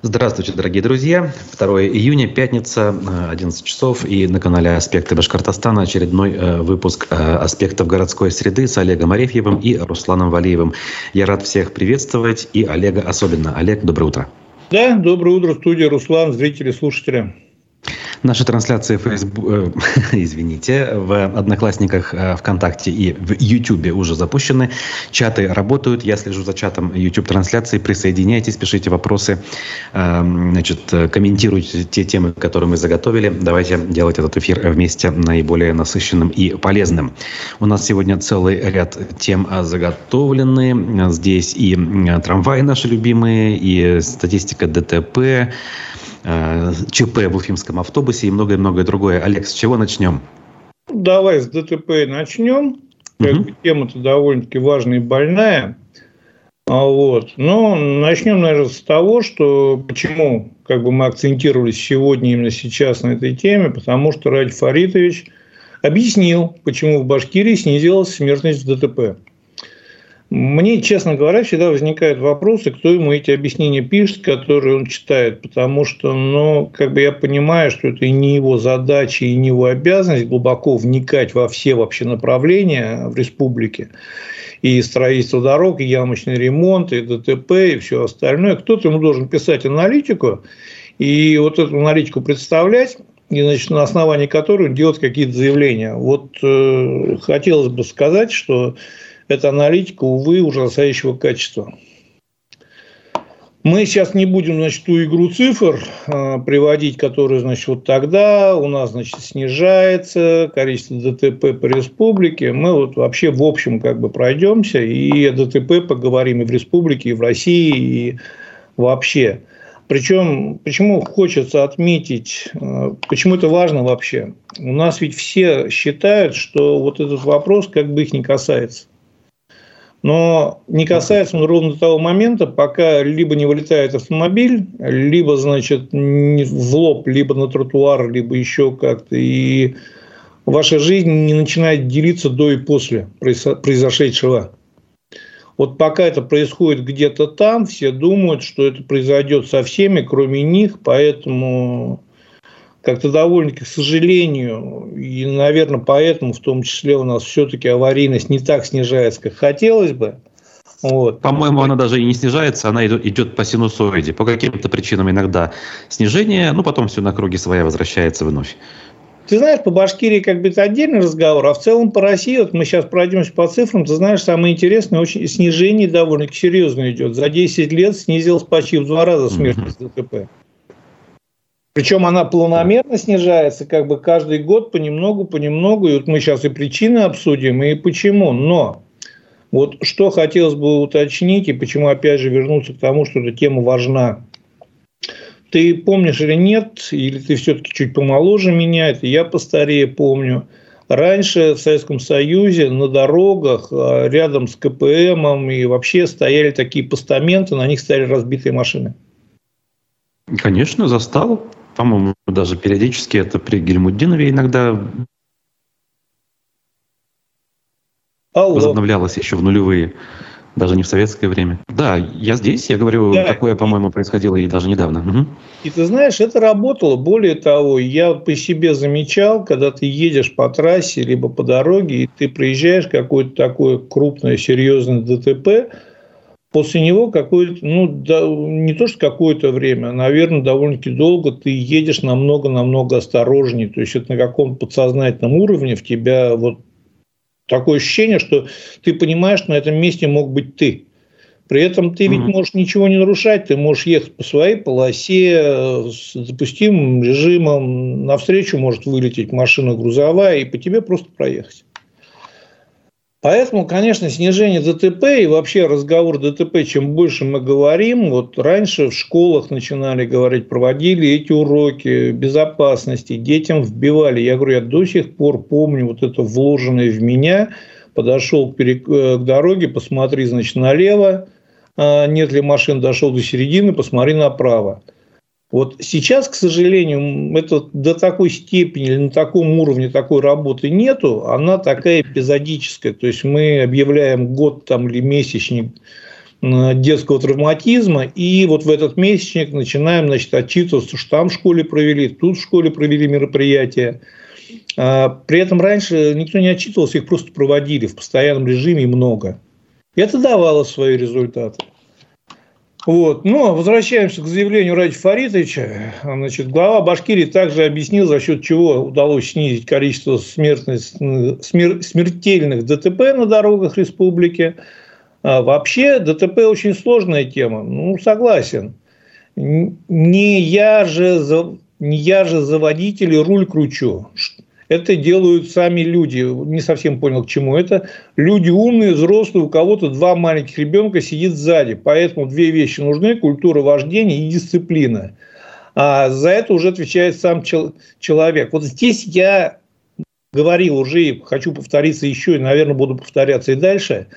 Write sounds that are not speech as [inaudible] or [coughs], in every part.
Здравствуйте, дорогие друзья. 2 июня, пятница, 11 часов. И на канале «Аспекты Башкортостана» очередной э, выпуск э, «Аспектов городской среды» с Олегом Арефьевым и Русланом Валиевым. Я рад всех приветствовать и Олега особенно. Олег, доброе утро. Да, доброе утро, студия Руслан, зрители, слушатели. Наши трансляции в Facebook, э, [laughs] извините, в Одноклассниках, э, ВКонтакте и в Ютубе уже запущены. Чаты работают. Я слежу за чатом YouTube трансляции. Присоединяйтесь, пишите вопросы, э, значит, комментируйте те темы, которые мы заготовили. Давайте делать этот эфир вместе наиболее насыщенным и полезным. У нас сегодня целый ряд тем заготовлены. Здесь и трамваи наши любимые, и статистика ДТП, Э, ЧП в Уфимском автобусе и многое-многое другое. Олег, с чего начнем? Давай с ДТП начнем. Как угу. Тема-то довольно-таки важная и больная. А вот. Но начнем, наверное, с того, что почему как бы мы акцентировались сегодня именно сейчас на этой теме, потому что Ради Фаритович объяснил, почему в Башкирии снизилась смертность в ДТП. Мне, честно говоря, всегда возникают вопросы, кто ему эти объяснения пишет, которые он читает, потому что, ну, как бы я понимаю, что это и не его задача, и не его обязанность глубоко вникать во все вообще направления в республике, и строительство дорог, и ямочный ремонт, и ДТП, и все остальное. Кто-то ему должен писать аналитику, и вот эту аналитику представлять, и значит, на основании которой делать какие-то заявления. Вот э, хотелось бы сказать, что это аналитика, увы, ужасающего качества. Мы сейчас не будем, значит, ту игру цифр э, приводить, которая, значит, вот тогда у нас, значит, снижается количество ДТП по республике. Мы вот вообще в общем как бы пройдемся и о ДТП поговорим и в республике, и в России, и вообще. Причем, почему хочется отметить, э, почему это важно вообще? У нас ведь все считают, что вот этот вопрос как бы их не касается. Но не касается он ровно того момента, пока либо не вылетает автомобиль, либо, значит, в лоб, либо на тротуар, либо еще как-то. И ваша жизнь не начинает делиться до и после произошедшего. Вот пока это происходит где-то там, все думают, что это произойдет со всеми, кроме них, поэтому как-то довольно-таки, к сожалению, и, наверное, поэтому в том числе у нас все-таки аварийность не так снижается, как хотелось бы. Вот. По-моему, она даже и не снижается, она идет, идет по синусоиде. По каким-то причинам иногда снижение, ну потом все на круге своя возвращается вновь. Ты знаешь, по Башкирии как бы это отдельный разговор, а в целом по России, вот мы сейчас пройдемся по цифрам, ты знаешь, самое интересное, очень снижение довольно серьезно идет. За 10 лет снизилось почти в два раза смертность mm-hmm. ДТП. Причем она планомерно снижается, как бы каждый год понемногу, понемногу. И вот мы сейчас и причины обсудим, и почему. Но вот что хотелось бы уточнить, и почему опять же вернуться к тому, что эта тема важна. Ты помнишь или нет, или ты все-таки чуть помоложе меня, это я постарее помню. Раньше в Советском Союзе на дорогах а, рядом с КПМом и вообще стояли такие постаменты, на них стояли разбитые машины. Конечно, застал. По-моему, даже периодически это при Гельмуддинове иногда Алло. возобновлялось еще в нулевые, даже не в советское время. Да, я здесь, я говорю, да. такое, по-моему, происходило и даже недавно. Угу. И ты знаешь, это работало. Более того, я по себе замечал, когда ты едешь по трассе, либо по дороге, и ты проезжаешь какое-то такое крупное, серьезное ДТП – После него какое-то, ну, да, не то что какое-то время, а, наверное, довольно-таки долго ты едешь намного-намного осторожнее. То есть это на каком-то подсознательном уровне в тебя вот такое ощущение, что ты понимаешь, что на этом месте мог быть ты. При этом ты ведь можешь ничего не нарушать, ты можешь ехать по своей полосе с допустимым режимом, навстречу может вылететь машина грузовая и по тебе просто проехать. Поэтому, конечно, снижение ДТП и вообще разговор ДТП, чем больше мы говорим, вот раньше в школах начинали говорить, проводили эти уроки безопасности, детям вбивали. Я говорю, я до сих пор помню вот это вложенное в меня, подошел к. Э, дороге, посмотри, значит, налево, а, нет ли машин, дошел до середины, посмотри направо. Вот сейчас, к сожалению, это до такой степени или на таком уровне такой работы нету, она такая эпизодическая. То есть мы объявляем год там или месячник детского травматизма, и вот в этот месячник начинаем значит, отчитываться, что там в школе провели, тут в школе провели мероприятия. А, при этом раньше никто не отчитывался, их просто проводили в постоянном режиме много. И это давало свои результаты. Вот. Но возвращаемся к заявлению Ради Фаритовича. Значит, глава Башкирии также объяснил, за счет чего удалось снизить количество смертельных ДТП на дорогах республики. А вообще ДТП очень сложная тема. Ну, согласен. Не я же за, не я же за водителя руль кручу. Это делают сами люди. Не совсем понял, к чему это. Люди умные, взрослые, у кого-то два маленьких ребенка сидит сзади. Поэтому две вещи нужны – культура вождения и дисциплина. А за это уже отвечает сам человек. Вот здесь я говорил уже и хочу повториться еще, и, наверное, буду повторяться и дальше.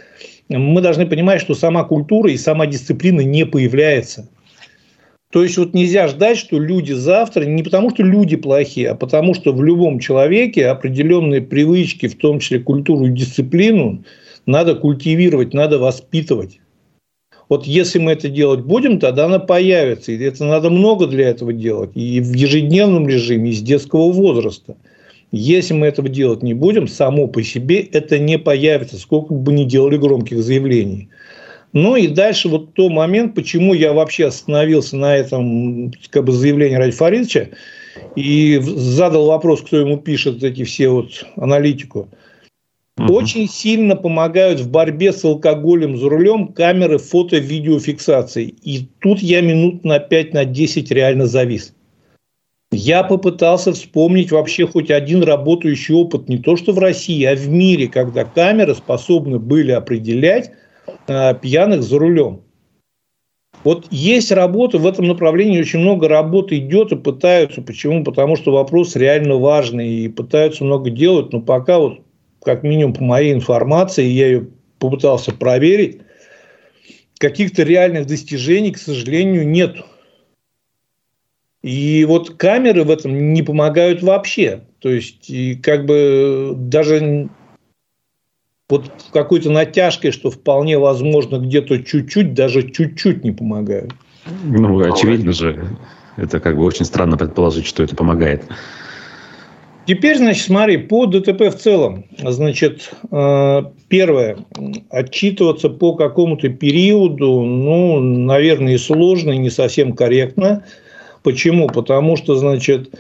Мы должны понимать, что сама культура и сама дисциплина не появляется – то есть вот нельзя ждать, что люди завтра, не потому что люди плохие, а потому что в любом человеке определенные привычки, в том числе культуру и дисциплину, надо культивировать, надо воспитывать. Вот если мы это делать будем, тогда она появится. И это надо много для этого делать. И в ежедневном режиме, и с детского возраста. Если мы этого делать не будем, само по себе это не появится, сколько бы ни делали громких заявлений. Ну и дальше вот тот момент, почему я вообще остановился на этом как бы, заявлении Ради Фаридовича и задал вопрос, кто ему пишет эти все вот аналитику. Угу. Очень сильно помогают в борьбе с алкоголем за рулем камеры фото-видеофиксации. И тут я минут на 5 на 10 реально завис. Я попытался вспомнить вообще хоть один работающий опыт, не то что в России, а в мире, когда камеры способны были определять Э, пьяных за рулем. Вот есть работа в этом направлении, очень много работы идет и пытаются. Почему? Потому что вопрос реально важный и пытаются много делать, но пока вот, как минимум по моей информации, я ее попытался проверить, каких-то реальных достижений, к сожалению, нет. И вот камеры в этом не помогают вообще. То есть, и как бы даже вот какой-то натяжкой, что вполне возможно где-то чуть-чуть, даже чуть-чуть не помогают. Ну, очевидно же. Это как бы очень странно предположить, что это помогает. Теперь, значит, смотри, по ДТП в целом. Значит, э, первое, отчитываться по какому-то периоду, ну, наверное, и сложно, и не совсем корректно. Почему? Потому что, значит,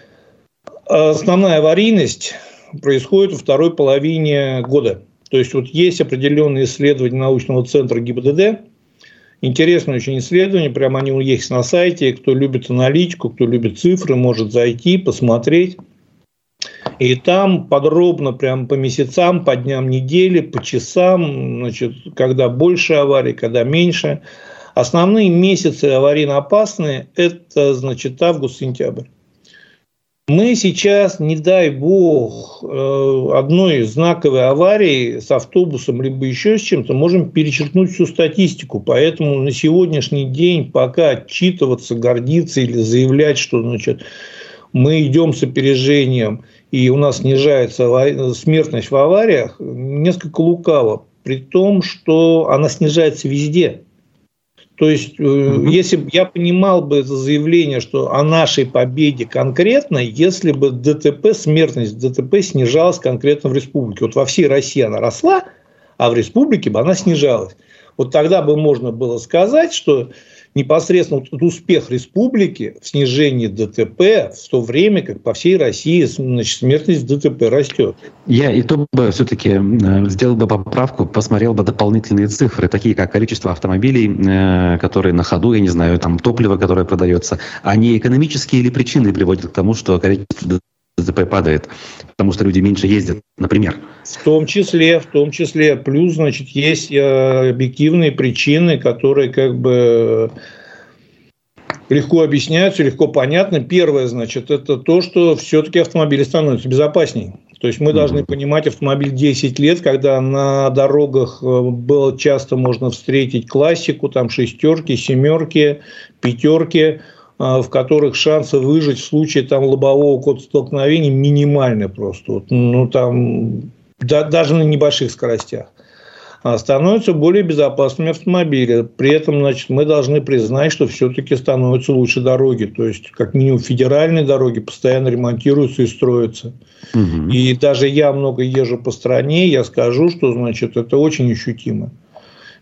основная аварийность происходит во второй половине года. То есть вот есть определенные исследования научного центра ГИБДД, Интересное очень исследование, прямо они есть на сайте. Кто любит аналитику, кто любит цифры, может зайти, посмотреть. И там подробно, прям по месяцам, по дням недели, по часам, значит, когда больше аварий, когда меньше. Основные месяцы аварийно опасные – это, значит, август-сентябрь. Мы сейчас, не дай бог, э, одной знаковой аварии с автобусом либо еще с чем-то можем перечеркнуть всю статистику. Поэтому на сегодняшний день пока отчитываться, гордиться или заявлять, что значит, мы идем с опережением и у нас снижается смертность в авариях, несколько лукаво. При том, что она снижается везде. То есть, mm если бы я понимал бы это заявление, что о нашей победе конкретно, если бы ДТП, смертность ДТП снижалась конкретно в республике. Вот во всей России она росла, а в республике бы она снижалась. Вот тогда бы можно было сказать, что непосредственно вот успех республики в снижении ДТП в то время, как по всей России значит, смертность ДТП растет. Я и то бы все-таки э, сделал бы поправку, посмотрел бы дополнительные цифры, такие как количество автомобилей, э, которые на ходу, я не знаю, там топливо, которое продается, не экономические или причины приводят к тому, что количество ДТП падает, потому что люди меньше ездят, например. В том числе, в том числе. Плюс, значит, есть э, объективные причины, которые как бы легко объясняются, легко понятны. Первое, значит, это то, что все-таки автомобили становятся безопаснее. То есть мы должны понимать, автомобиль 10 лет, когда на дорогах э, было часто можно встретить классику, там шестерки, семерки, пятерки – в которых шансы выжить в случае там лобового кода столкновения минимальны просто. Вот, ну, там, да, даже на небольших скоростях. а становятся более безопасными автомобили. При этом значит, мы должны признать, что все-таки становятся лучше дороги. То есть, как минимум, федеральные дороги постоянно ремонтируются и строятся. Угу. И даже я много езжу по стране, я скажу, что значит, это очень ощутимо.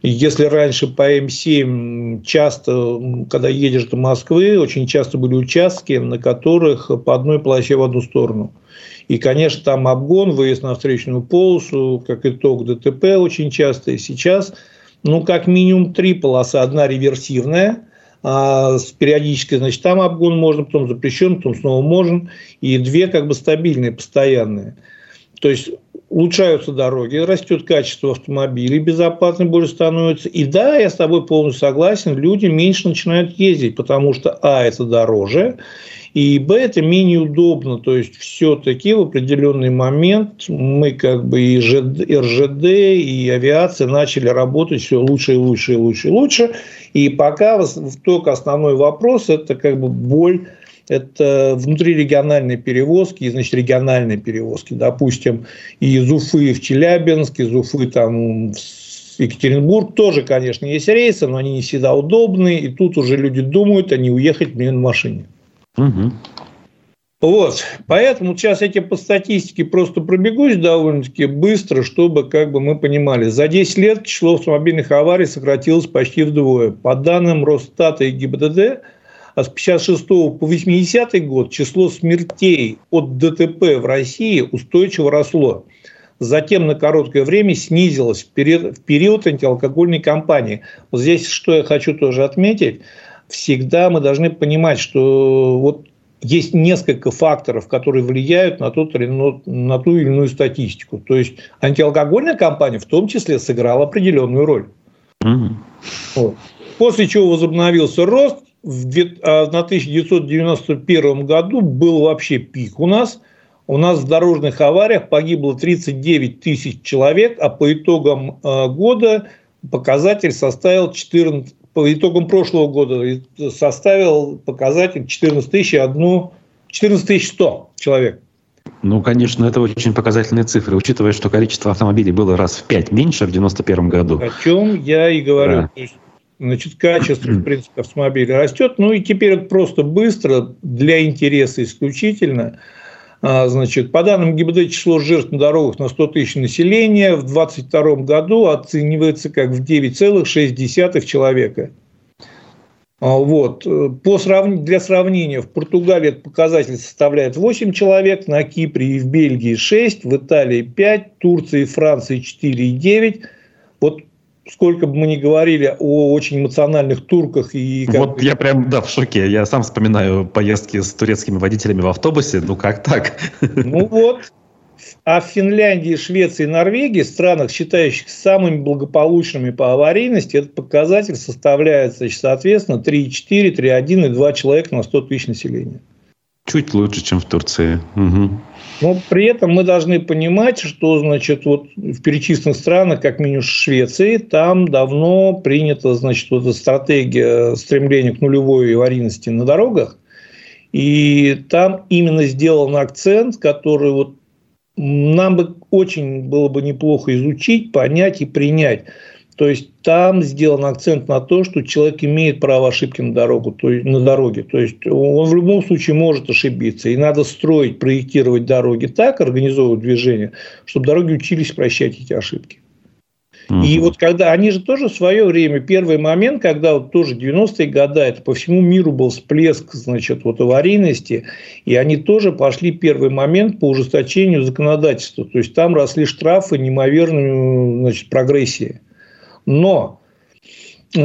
Если раньше по М7 часто, когда едешь до Москвы, очень часто были участки, на которых по одной полосе в одну сторону. И, конечно, там обгон, выезд на встречную полосу, как итог ДТП очень часто. И сейчас, ну, как минимум три полосы. Одна реверсивная, а периодической, значит, там обгон можно, потом запрещен, потом снова можно. И две как бы стабильные, постоянные. То есть улучшаются дороги, растет качество автомобилей, безопасно больше становится. И да, я с тобой полностью согласен, люди меньше начинают ездить, потому что, а, это дороже, и Б, это менее удобно. То есть, все-таки в определенный момент мы как бы и РЖД, и авиация начали работать все лучше и лучше и лучше и лучше. И пока только основной вопрос – это как бы боль это внутрирегиональные перевозки, и, значит, региональные перевозки. Допустим, из Уфы в Челябинск, из Уфы там, в Екатеринбург тоже, конечно, есть рейсы, но они не всегда удобные. И тут уже люди думают, они уехать мне на машине. Угу. Вот, поэтому сейчас эти по статистике просто пробегусь довольно-таки быстро, чтобы как бы мы понимали. За 10 лет число автомобильных аварий сократилось почти вдвое. По данным Росстата и ГИБДД, а с 56 по 80 год число смертей от ДТП в России устойчиво росло. Затем на короткое время снизилось в период, в период антиалкогольной кампании. Вот здесь что я хочу тоже отметить – всегда мы должны понимать, что вот есть несколько факторов, которые влияют на, тот, на ту или иную статистику. То есть антиалкогольная кампания в том числе сыграла определенную роль. Mm-hmm. Вот. После чего возобновился рост. В 1991 году был вообще пик у нас. У нас в дорожных авариях погибло 39 тысяч человек, а по итогам э, года показатель составил 14, по итогам прошлого года составил показатель 14 тысяч, одну, 14 100 человек. Ну, конечно, это очень показательные цифры, учитывая, что количество автомобилей было раз в пять меньше в 91 году. О чем я и говорю. Да. Значит, качество, в принципе, автомобиля растет. Ну, и теперь это просто быстро, для интереса исключительно – а, значит, по данным ГИБДД, число жертв на дорогах на 100 тысяч населения в 2022 году оценивается как в 9,6 человека. А, вот. По срав... Для сравнения, в Португалии этот показатель составляет 8 человек, на Кипре и в Бельгии 6, в Италии 5, Турции и Франции 4,9. Вот сколько бы мы ни говорили о очень эмоциональных турках и... Вот бы... я прям, да, в шоке. Я сам вспоминаю поездки с турецкими водителями в автобусе. Ну, как так? Ну, вот. А в Финляндии, Швеции и Норвегии, странах, считающих самыми благополучными по аварийности, этот показатель составляет, значит, соответственно, 3,4, 3,1 и 2 человека на 100 тысяч населения. Чуть лучше, чем в Турции. Угу. Но при этом мы должны понимать, что значит, вот в перечисленных странах, как минимум Швеции, там давно принята значит, вот эта стратегия стремления к нулевой аварийности на дорогах. И там именно сделан акцент, который вот нам бы очень было бы неплохо изучить, понять и принять. То есть там сделан акцент на то, что человек имеет право ошибки на, дорогу, то есть, на дороге. То есть он в любом случае может ошибиться. И надо строить, проектировать дороги так, организовывать движение, чтобы дороги учились прощать эти ошибки. И вот когда они же тоже в свое время, первый момент, когда вот тоже 90-е годы, это по всему миру был всплеск, значит, вот аварийности, и они тоже пошли первый момент по ужесточению законодательства. То есть там росли штрафы неимоверной значит, прогрессии. Но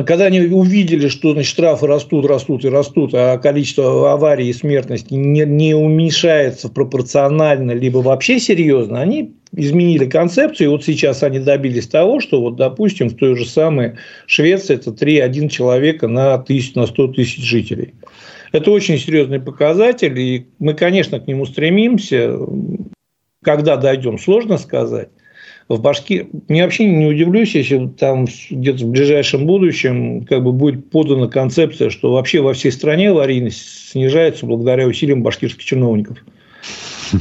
когда они увидели, что значит, штрафы растут, растут и растут, а количество аварий и смертности не, не уменьшается пропорционально, либо вообще серьезно, они изменили концепцию, и вот сейчас они добились того, что, вот, допустим, в той же самой Швеции это 3,1 человека на, тысяч, на 100 тысяч жителей. Это очень серьезный показатель, и мы, конечно, к нему стремимся. Когда дойдем, сложно сказать в Башки... Мне вообще не удивлюсь, если там где-то в ближайшем будущем как бы будет подана концепция, что вообще во всей стране аварийность снижается благодаря усилиям башкирских чиновников. [laughs]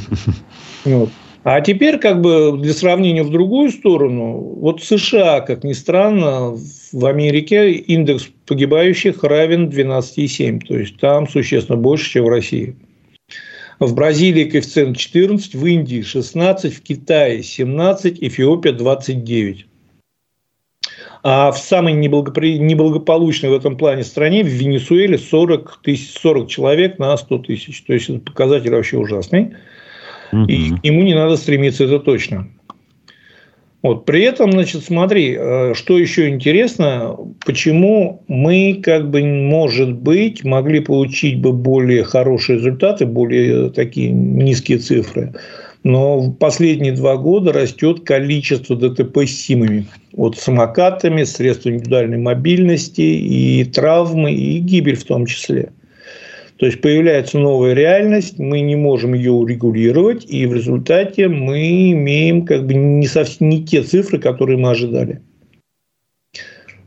Вот. А теперь, как бы для сравнения в другую сторону, вот США, как ни странно, в Америке индекс погибающих равен 12,7. То есть там существенно больше, чем в России. В Бразилии коэффициент 14, в Индии 16, в Китае 17, Эфиопия 29. А в самой неблагопри... неблагополучной в этом плане стране, в Венесуэле, 40, тысяч, 40 человек на 100 тысяч. То есть, это показатель вообще ужасный. Угу. И к нему не надо стремиться, это точно. Вот. При этом, значит, смотри, э, что еще интересно, почему мы, как бы, может быть, могли получить бы более хорошие результаты, более такие низкие цифры. Но в последние два года растет количество ДТП с СИМами. Вот самокатами, средствами индивидуальной мобильности, и травмы, и гибель в том числе. То есть появляется новая реальность, мы не можем ее урегулировать, и в результате мы имеем как бы не совсем не те цифры, которые мы ожидали.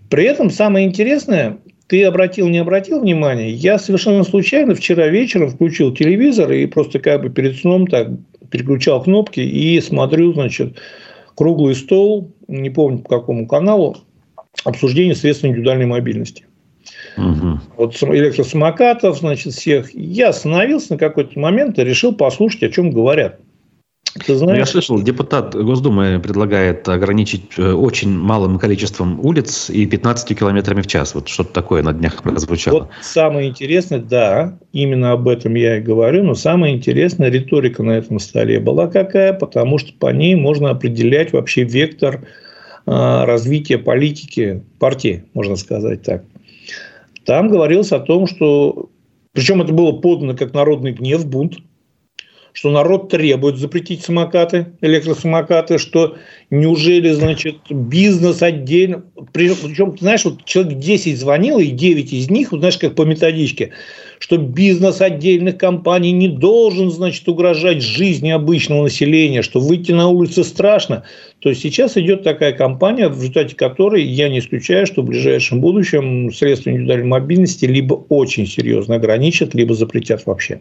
При этом самое интересное, ты обратил, не обратил внимания, я совершенно случайно вчера вечером включил телевизор и просто как бы перед сном так переключал кнопки и смотрю, значит, круглый стол, не помню по какому каналу, обсуждение средств индивидуальной мобильности. Угу. Вот электросамокатов, значит, всех. Я остановился на какой-то момент и решил послушать, о чем говорят. Ты ну, знаешь? Я слышал, депутат Госдумы предлагает ограничить э, очень малым количеством улиц и 15 километрами в час. Вот что-то такое на днях прозвучало. Вот самое интересное, да, именно об этом я и говорю, но самое интересное, риторика на этом столе была какая, потому что по ней можно определять вообще вектор а, развития политики партии, можно сказать так. Там говорилось о том, что... Причем это было подано как народный гнев, бунт что народ требует запретить самокаты, электросамокаты, что неужели, значит, бизнес отдельно... Причем, знаешь, вот человек 10 звонил, и 9 из них, знаешь, как по методичке, что бизнес отдельных компаний не должен, значит, угрожать жизни обычного населения, что выйти на улицы страшно. То сейчас идет такая кампания, в результате которой я не исключаю, что в ближайшем будущем средства индивидуальной мобильности либо очень серьезно ограничат, либо запретят вообще.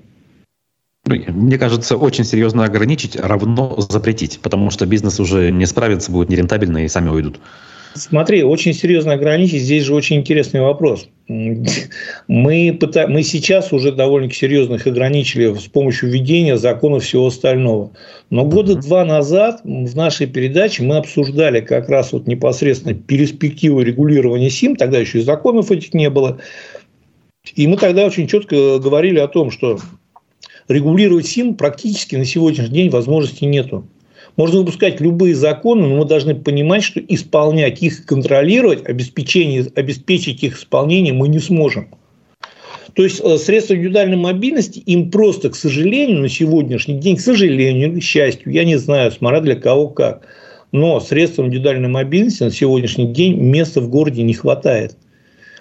Мне кажется, очень серьезно ограничить равно запретить, потому что бизнес уже не справится, будет нерентабельно и сами уйдут. Смотри, очень серьезно ограничить, здесь же очень интересный вопрос. Мы, пыта... мы сейчас уже довольно серьезно их ограничили с помощью введения законов всего остального. Но года два назад в нашей передаче мы обсуждали как раз вот непосредственно перспективу регулирования СИМ, тогда еще и законов этих не было. И мы тогда очень четко говорили о том, что регулировать СИМ практически на сегодняшний день возможности нету. Можно выпускать любые законы, но мы должны понимать, что исполнять их, контролировать, обеспечение, обеспечить их исполнение мы не сможем. То есть э, средства индивидуальной мобильности им просто, к сожалению, на сегодняшний день, к сожалению, к счастью, я не знаю, смотря для кого как, но средствам индивидуальной мобильности на сегодняшний день места в городе не хватает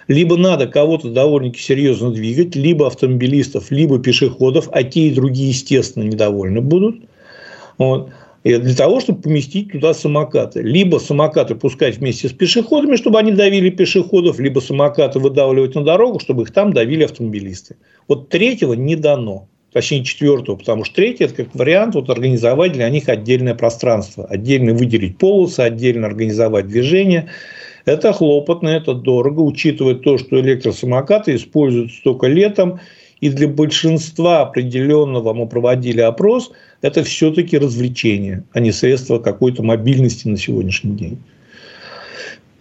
либо надо кого-то довольно-таки серьезно двигать, либо автомобилистов, либо пешеходов, а те и другие, естественно, недовольны будут. Вот. Для того, чтобы поместить туда самокаты. Либо самокаты пускать вместе с пешеходами, чтобы они давили пешеходов, либо самокаты выдавливать на дорогу, чтобы их там давили автомобилисты. Вот третьего не дано. Точнее, четвертого, потому что третий – это как вариант вот, организовать для них отдельное пространство. Отдельно выделить полосы, отдельно организовать движение – это хлопотно, это дорого, учитывая то, что электросамокаты используют столько летом, и для большинства определенного мы проводили опрос, это все-таки развлечение, а не средство какой-то мобильности на сегодняшний день.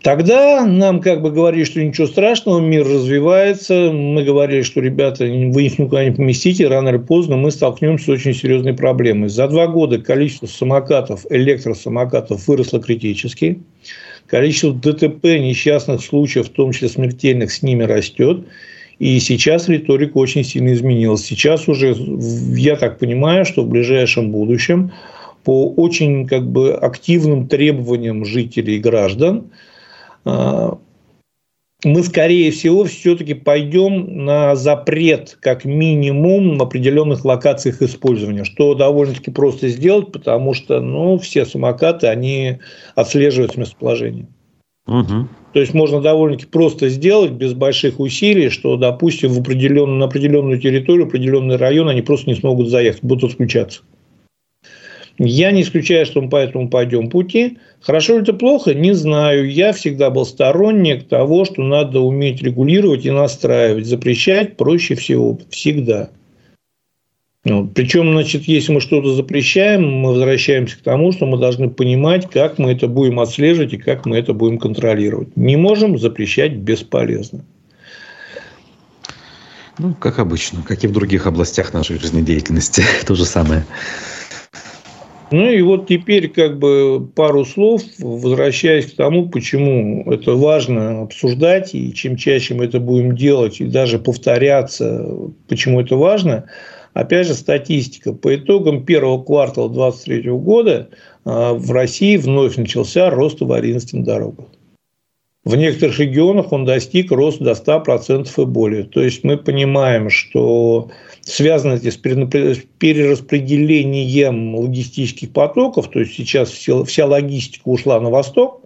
Тогда нам как бы говорили, что ничего страшного, мир развивается. Мы говорили, что, ребята, вы их никуда не поместите, рано или поздно мы столкнемся с очень серьезной проблемой. За два года количество самокатов, электросамокатов выросло критически. Количество ДТП, несчастных случаев, в том числе смертельных, с ними растет. И сейчас риторика очень сильно изменилась. Сейчас уже, я так понимаю, что в ближайшем будущем по очень как бы, активным требованиям жителей и граждан а, мы, скорее всего, все-таки пойдем на запрет, как минимум, в определенных локациях использования, что довольно-таки просто сделать, потому что ну, все самокаты, они отслеживают местоположение. Угу. То есть можно довольно-таки просто сделать без больших усилий, что, допустим, в определенную, на определенную территорию, определенный район они просто не смогут заехать, будут отключаться. Я не исключаю, что мы по этому пойдем пути. Хорошо ли это плохо? Не знаю. Я всегда был сторонник того, что надо уметь регулировать и настраивать. Запрещать проще всего. Всегда. Ну, причем, значит, если мы что-то запрещаем, мы возвращаемся к тому, что мы должны понимать, как мы это будем отслеживать и как мы это будем контролировать. Не можем запрещать бесполезно. Ну, как обычно, как и в других областях нашей жизнедеятельности, [laughs] то же самое. Ну и вот теперь как бы пару слов, возвращаясь к тому, почему это важно обсуждать, и чем чаще мы это будем делать, и даже повторяться, почему это важно – Опять же, статистика. По итогам первого квартала 2023 года а, в России вновь начался рост аварийности на дорогах. В некоторых регионах он достиг роста до 100% и более. То есть мы понимаем, что связано это с перераспределением логистических потоков, то есть сейчас вся логистика ушла на восток,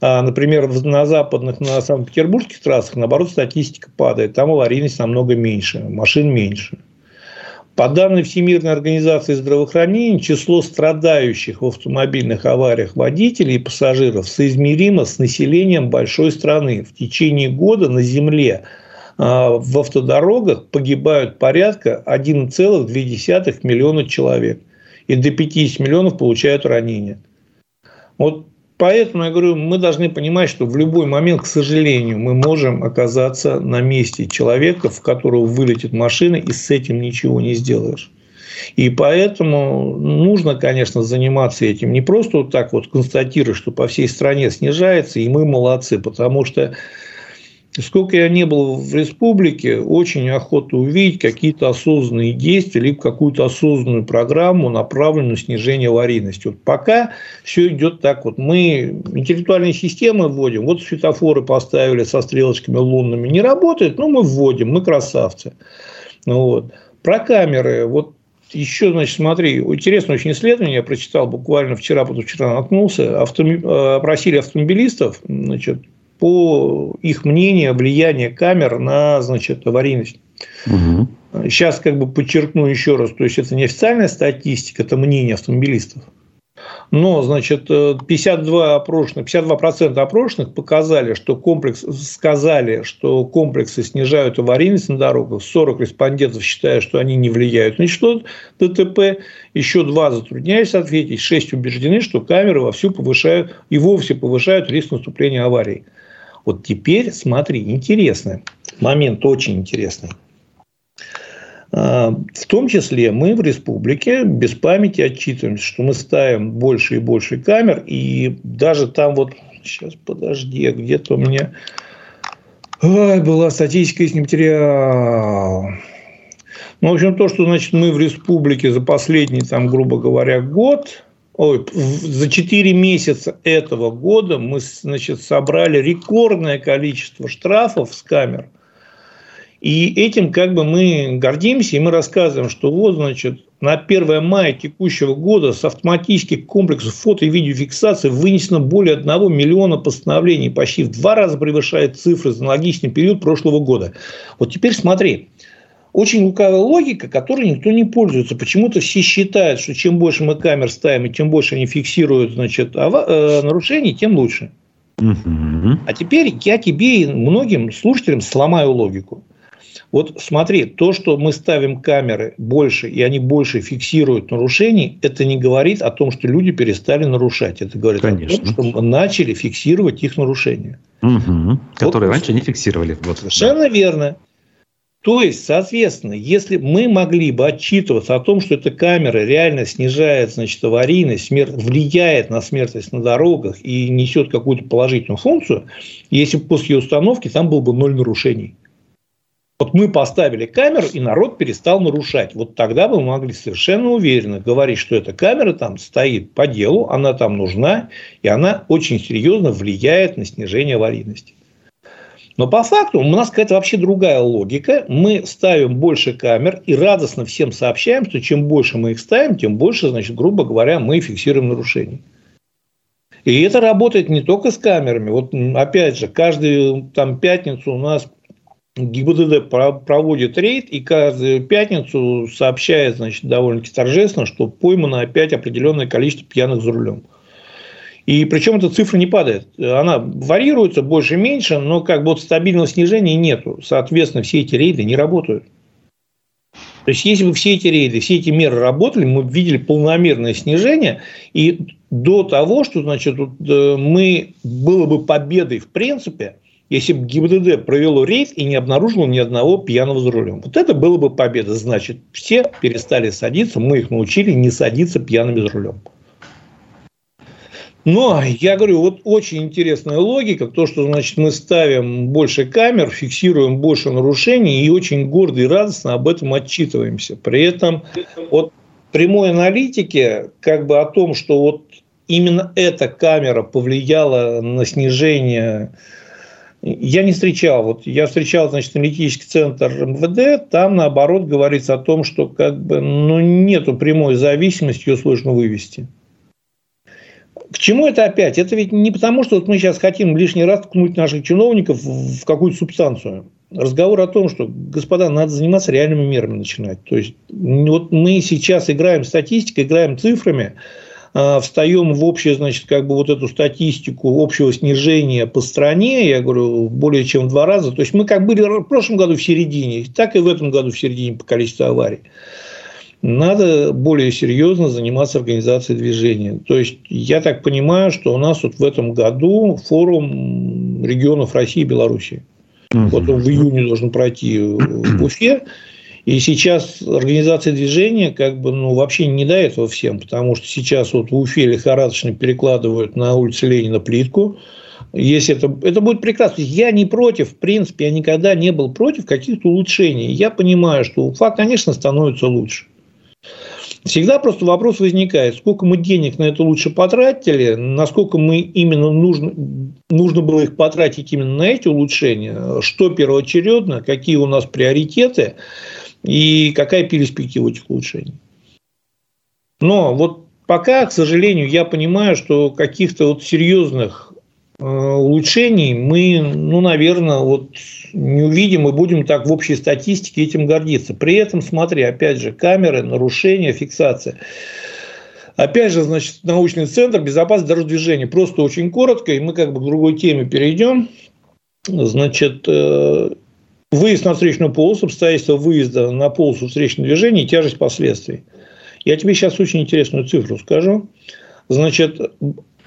а, например, на западных, на Санкт-Петербургских трассах, наоборот, статистика падает. Там аварийность намного меньше, машин меньше. По данным Всемирной организации здравоохранения, число страдающих в автомобильных авариях водителей и пассажиров соизмеримо с населением большой страны. В течение года на Земле а, в автодорогах погибают порядка 1,2 миллиона человек. И до 50 миллионов получают ранения. Вот Поэтому я говорю, мы должны понимать, что в любой момент, к сожалению, мы можем оказаться на месте человека, в которого вылетит машина, и с этим ничего не сделаешь. И поэтому нужно, конечно, заниматься этим. Не просто вот так вот констатировать, что по всей стране снижается, и мы молодцы, потому что Сколько я не был в республике, очень охота увидеть какие-то осознанные действия, либо какую-то осознанную программу, направленную на снижение аварийности. Вот пока все идет так вот. Мы интеллектуальные системы вводим, вот светофоры поставили со стрелочками лунными, не работает, но мы вводим, мы красавцы. Ну, вот. Про камеры, вот еще, значит, смотри, интересное очень исследование, я прочитал буквально вчера, потом вчера наткнулся, автоми... Э, опросили автомобилистов, значит, по их мнению, влияние камер на значит, аварийность. Угу. Сейчас как бы подчеркну еще раз, то есть это не официальная статистика, это мнение автомобилистов. Но, значит, 52 опрошенных, 52% опрошенных показали, что комплекс, сказали, что комплексы снижают аварийность на дорогах. 40 респондентов считают, что они не влияют на что ДТП. Еще два затрудняются ответить. 6 убеждены, что камеры вовсю повышают и вовсе повышают риск наступления аварий. Вот теперь смотри, интересный момент, очень интересный. А, в том числе мы в республике без памяти отчитываемся, что мы ставим больше и больше камер, и даже там вот, сейчас подожди, где-то у меня Ой, была статистика, есть материал. Ну, в общем, то, что значит, мы в республике за последний, там, грубо говоря, год Ой, за 4 месяца этого года мы значит, собрали рекордное количество штрафов с камер. И этим как бы мы гордимся, и мы рассказываем, что вот, значит, на 1 мая текущего года с автоматических комплексов фото и видеофиксации вынесено более 1 миллиона постановлений, почти в два раза превышает цифры за аналогичный период прошлого года. Вот теперь смотри, очень лукавая логика, которой никто не пользуется. Почему-то все считают, что чем больше мы камер ставим, и чем больше они фиксируют значит, э, нарушений, тем лучше. А теперь я тебе и многим слушателям сломаю логику. Вот смотри, то, что мы ставим камеры больше, и они больше фиксируют нарушений, это не говорит о том, что люди перестали нарушать. Это говорит Конечно. о том, что мы начали фиксировать их нарушения. Угу. Которые вот, раньше не фиксировали. Вот, совершенно да. верно. То есть, соответственно, если мы могли бы отчитываться о том, что эта камера реально снижает значит, аварийность, смерть, влияет на смертность на дорогах и несет какую-то положительную функцию, если бы после ее установки там было бы ноль нарушений. Вот мы поставили камеру, и народ перестал нарушать. Вот тогда мы могли совершенно уверенно говорить, что эта камера там стоит по делу, она там нужна, и она очень серьезно влияет на снижение аварийности. Но по факту у нас какая-то вообще другая логика. Мы ставим больше камер и радостно всем сообщаем, что чем больше мы их ставим, тем больше, значит, грубо говоря, мы фиксируем нарушения. И это работает не только с камерами. Вот опять же, каждую там, пятницу у нас ГИБДД проводит рейд и каждую пятницу сообщает, значит, довольно-таки торжественно, что поймано опять определенное количество пьяных за рулем. И причем эта цифра не падает. Она варьируется больше-меньше, но как бы вот стабильного снижения нету. Соответственно, все эти рейды не работают. То есть, если бы все эти рейды, все эти меры работали, мы бы видели полномерное снижение. И до того, что значит, э, мы было бы победой в принципе, если бы ГИБДД провело рейд и не обнаружило ни одного пьяного за рулем. Вот это было бы победа. Значит, все перестали садиться, мы их научили не садиться пьяными за рулем. Но я говорю, вот очень интересная логика, то, что значит мы ставим больше камер, фиксируем больше нарушений и очень гордо и радостно об этом отчитываемся. При этом вот прямой аналитики как бы о том, что вот именно эта камера повлияла на снижение я не встречал. Вот я встречал, значит, аналитический центр МВД, там, наоборот, говорится о том, что как бы, ну, нету прямой зависимости, ее сложно вывести. К чему это опять? Это ведь не потому, что вот мы сейчас хотим лишний раз ткнуть наших чиновников в какую-то субстанцию. Разговор о том, что, господа, надо заниматься реальными мерами начинать. То есть, вот мы сейчас играем статистикой, играем цифрами, а, встаем в общую, значит, как бы вот эту статистику общего снижения по стране, я говорю, более чем в два раза. То есть, мы как были в прошлом году в середине, так и в этом году в середине по количеству аварий. Надо более серьезно заниматься организацией движения. То есть, я так понимаю, что у нас вот в этом году форум регионов России и Белоруссии. Угу. Вот он в июне должен пройти в Уфе. И сейчас организация движения как бы ну, вообще не до этого всем, потому что сейчас вот в Уфе лихорадочно перекладывают на улице Ленина плитку. Если это, это будет прекрасно. Я не против, в принципе, я никогда не был против каких-то улучшений. Я понимаю, что Уфа, конечно, становится лучше. Всегда просто вопрос возникает, сколько мы денег на это лучше потратили, насколько мы именно нужно, нужно было их потратить именно на эти улучшения, что первоочередно, какие у нас приоритеты и какая перспектива этих улучшений. Но вот пока, к сожалению, я понимаю, что каких-то вот серьезных улучшений мы, ну, наверное, вот не увидим и будем так в общей статистике этим гордиться. При этом, смотри, опять же, камеры, нарушения, фиксация. Опять же, значит, научный центр безопасности дорожного движения. Просто очень коротко, и мы как бы к другой теме перейдем. Значит, э, Выезд на встречную полосу, обстоятельства выезда на полосу встречного движения и тяжесть последствий. Я тебе сейчас очень интересную цифру скажу. Значит,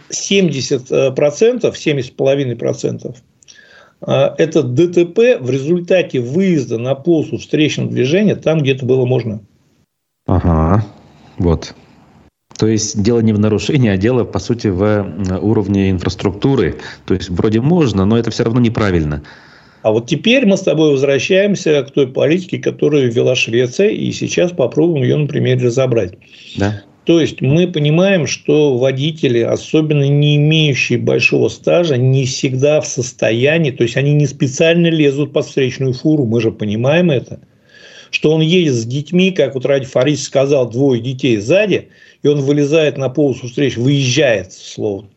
70%, 70,5% э, это ДТП в результате выезда на полосу встречного движения там, где это было можно. Ага, вот. То есть дело не в нарушении, а дело, по сути, в э, уровне инфраструктуры. То есть вроде можно, но это все равно неправильно. А вот теперь мы с тобой возвращаемся к той политике, которую ввела Швеция, и сейчас попробуем ее на примере разобрать. Да. То есть мы понимаем, что водители, особенно не имеющие большого стажа, не всегда в состоянии, то есть они не специально лезут под встречную фуру, мы же понимаем это, что он едет с детьми, как вот Ради Фарис сказал, двое детей сзади, и он вылезает на полосу встреч, выезжает, слово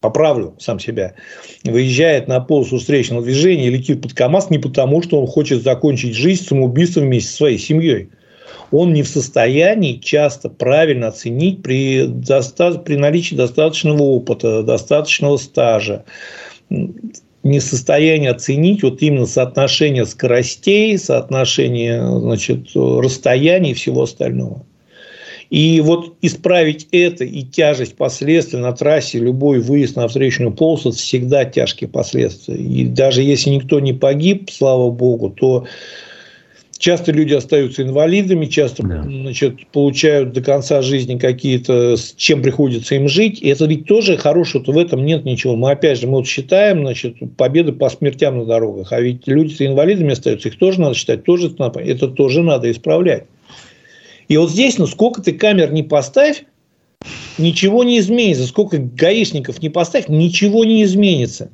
поправлю сам себя, выезжает на полосу встречного движения и летит под КАМАЗ не потому, что он хочет закончить жизнь самоубийством вместе со своей семьей. Он не в состоянии часто правильно оценить при, доста... при наличии достаточного опыта, достаточного стажа, не в состоянии оценить вот именно соотношение скоростей, соотношение значит, расстояний и всего остального. И вот исправить это и тяжесть последствий на трассе, любой выезд на встречную полосу, всегда тяжкие последствия. И даже если никто не погиб, слава богу, то часто люди остаются инвалидами, часто да. значит, получают до конца жизни какие-то, с чем приходится им жить. И это ведь тоже хорошего, то в этом нет ничего. Мы опять же, мы вот считаем значит, победы по смертям на дорогах, а ведь люди с инвалидами остаются, их тоже надо считать, тоже это тоже надо исправлять. И вот здесь, ну сколько ты камер не поставь, ничего не изменится. Сколько гаишников не поставь, ничего не изменится.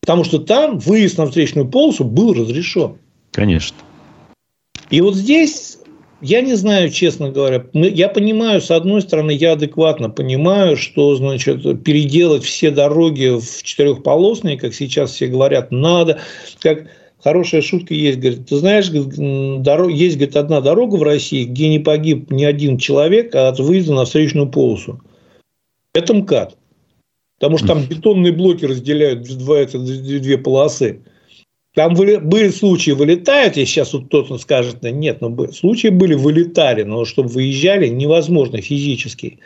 Потому что там выезд на встречную полосу был разрешен. Конечно. И вот здесь, я не знаю, честно говоря, я понимаю, с одной стороны, я адекватно понимаю, что, значит, переделать все дороги в четырехполосные, как сейчас все говорят, надо. Как хорошая шутка есть, говорит, ты знаешь, дорог, есть, говорит, одна дорога в России, где не погиб ни один человек а от выезда на встречную полосу. Это МКАД. Потому что там бетонные блоки разделяют два, это, две полосы. Там были, были случаи, вылетают, если сейчас вот кто-то скажет, нет, но случаи были, вылетали, но чтобы выезжали, невозможно физически.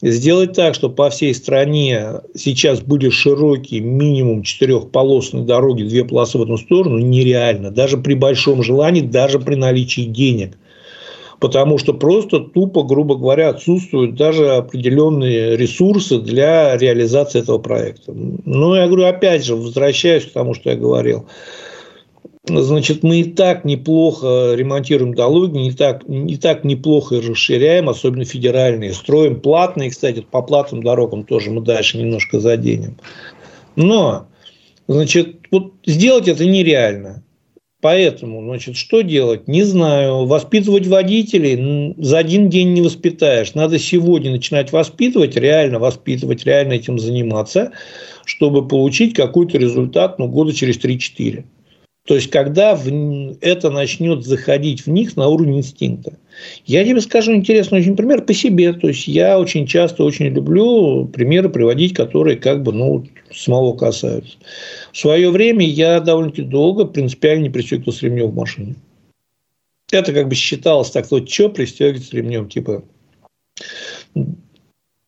Сделать так, чтобы по всей стране сейчас были широкие минимум четырехполосные дороги, две полосы в одну сторону, нереально. Даже при большом желании, даже при наличии денег. Потому что просто тупо, грубо говоря, отсутствуют даже определенные ресурсы для реализации этого проекта. Но я говорю, опять же, возвращаюсь к тому, что я говорил значит, мы и так неплохо ремонтируем дороги, не так, не так неплохо расширяем, особенно федеральные. Строим платные, кстати, по платным дорогам тоже мы дальше немножко заденем. Но, значит, вот сделать это нереально. Поэтому, значит, что делать? Не знаю. Воспитывать водителей за один день не воспитаешь. Надо сегодня начинать воспитывать, реально воспитывать, реально этим заниматься, чтобы получить какой-то результат ну, года через 3-4. То есть, когда это начнет заходить в них на уровень инстинкта. Я тебе скажу интересный очень пример по себе. То есть, я очень часто очень люблю примеры приводить, которые как бы ну, самого касаются. В свое время я довольно-таки долго принципиально не пристегивался ремнем в машине. Это как бы считалось так, вот что пристегиваться ремнем, типа.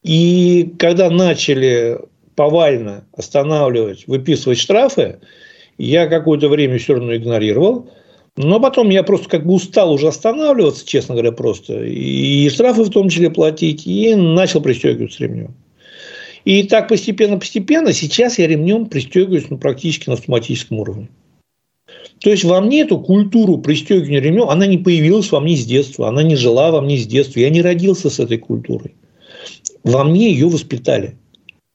И когда начали повально останавливать, выписывать штрафы, я какое-то время все равно игнорировал. Но потом я просто как бы устал уже останавливаться, честно говоря, просто. И штрафы в том числе платить. И начал пристегиваться ремнем. И так постепенно-постепенно сейчас я ремнем пристегиваюсь ну, практически на автоматическом уровне. То есть во мне эту культуру пристегивания ремнем, она не появилась во мне с детства, она не жила во мне с детства. Я не родился с этой культурой. Во мне ее воспитали.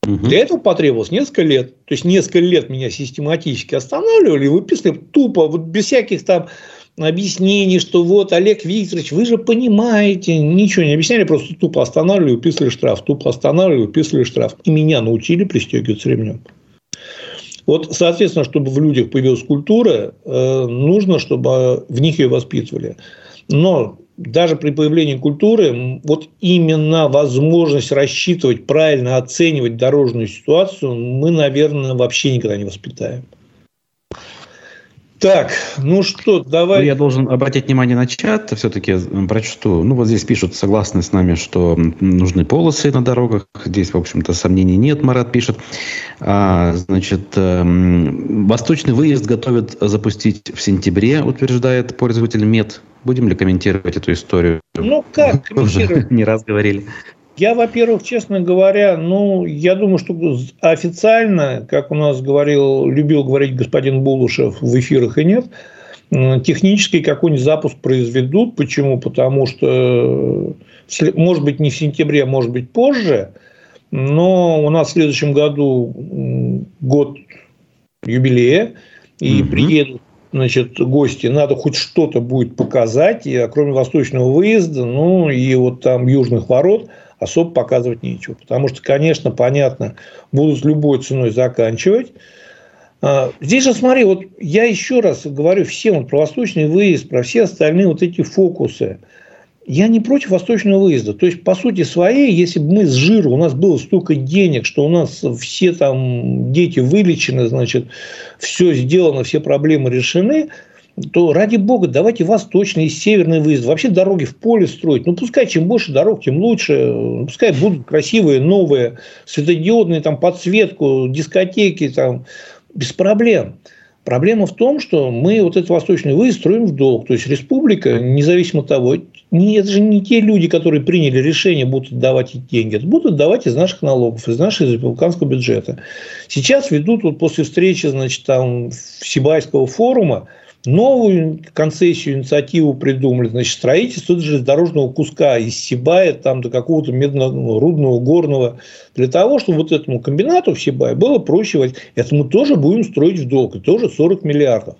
Угу. Для этого потребовалось несколько лет. То есть, несколько лет меня систематически останавливали и выписывали тупо, вот без всяких там объяснений, что вот, Олег Викторович, вы же понимаете, ничего не объясняли, просто тупо останавливали, выписывали штраф, тупо останавливали, выписывали штраф. И меня научили пристегиваться ремнем. Вот, соответственно, чтобы в людях появилась культура, э, нужно, чтобы в них ее воспитывали. Но даже при появлении культуры, вот именно возможность рассчитывать, правильно оценивать дорожную ситуацию, мы, наверное, вообще никогда не воспитаем. Так, ну что, давай. Ну, я должен обратить внимание на чат, все-таки прочту. Ну, вот здесь пишут, согласны с нами, что нужны полосы на дорогах. Здесь, в общем-то, сомнений нет, Марат пишет. А, значит, эм, восточный выезд готовят запустить в сентябре, утверждает пользователь МЕД. Будем ли комментировать эту историю? Ну, как [laughs] комментировать? Не раз говорили. Я, во-первых, честно говоря, ну, я думаю, что официально, как у нас говорил, любил говорить господин Булушев в эфирах и нет, технически какой-нибудь запуск произведут. Почему? Потому что, может быть, не в сентябре, а может быть, позже, но у нас в следующем году год юбилея, и угу. приедут значит, гости, надо хоть что-то будет показать, и, а кроме восточного выезда, ну, и вот там южных ворот – особо показывать нечего. Потому что, конечно, понятно, будут любой ценой заканчивать. А, здесь же, смотри, вот я еще раз говорю всем вот про восточный выезд, про все остальные вот эти фокусы. Я не против восточного выезда. То есть, по сути своей, если бы мы с жира, у нас было столько денег, что у нас все там дети вылечены, значит, все сделано, все проблемы решены – то ради бога давайте восточный и северный выезд. Вообще дороги в поле строить. Ну, пускай чем больше дорог, тем лучше. Пускай будут красивые, новые, светодиодные, там, подсветку, дискотеки, там, без проблем. Проблема в том, что мы вот этот восточный выезд строим в долг. То есть, республика, независимо от того, не, это же не те люди, которые приняли решение, будут отдавать эти деньги. Это будут отдавать из наших налогов, из нашего республиканского бюджета. Сейчас ведут вот после встречи значит, там, Сибайского форума новую концессию, инициативу придумали, значит, строительство железнодорожного куска из Сибая там, до какого-то медно-рудного, горного, для того, чтобы вот этому комбинату в Сибае было проще. Это мы тоже будем строить в долг, и тоже 40 миллиардов.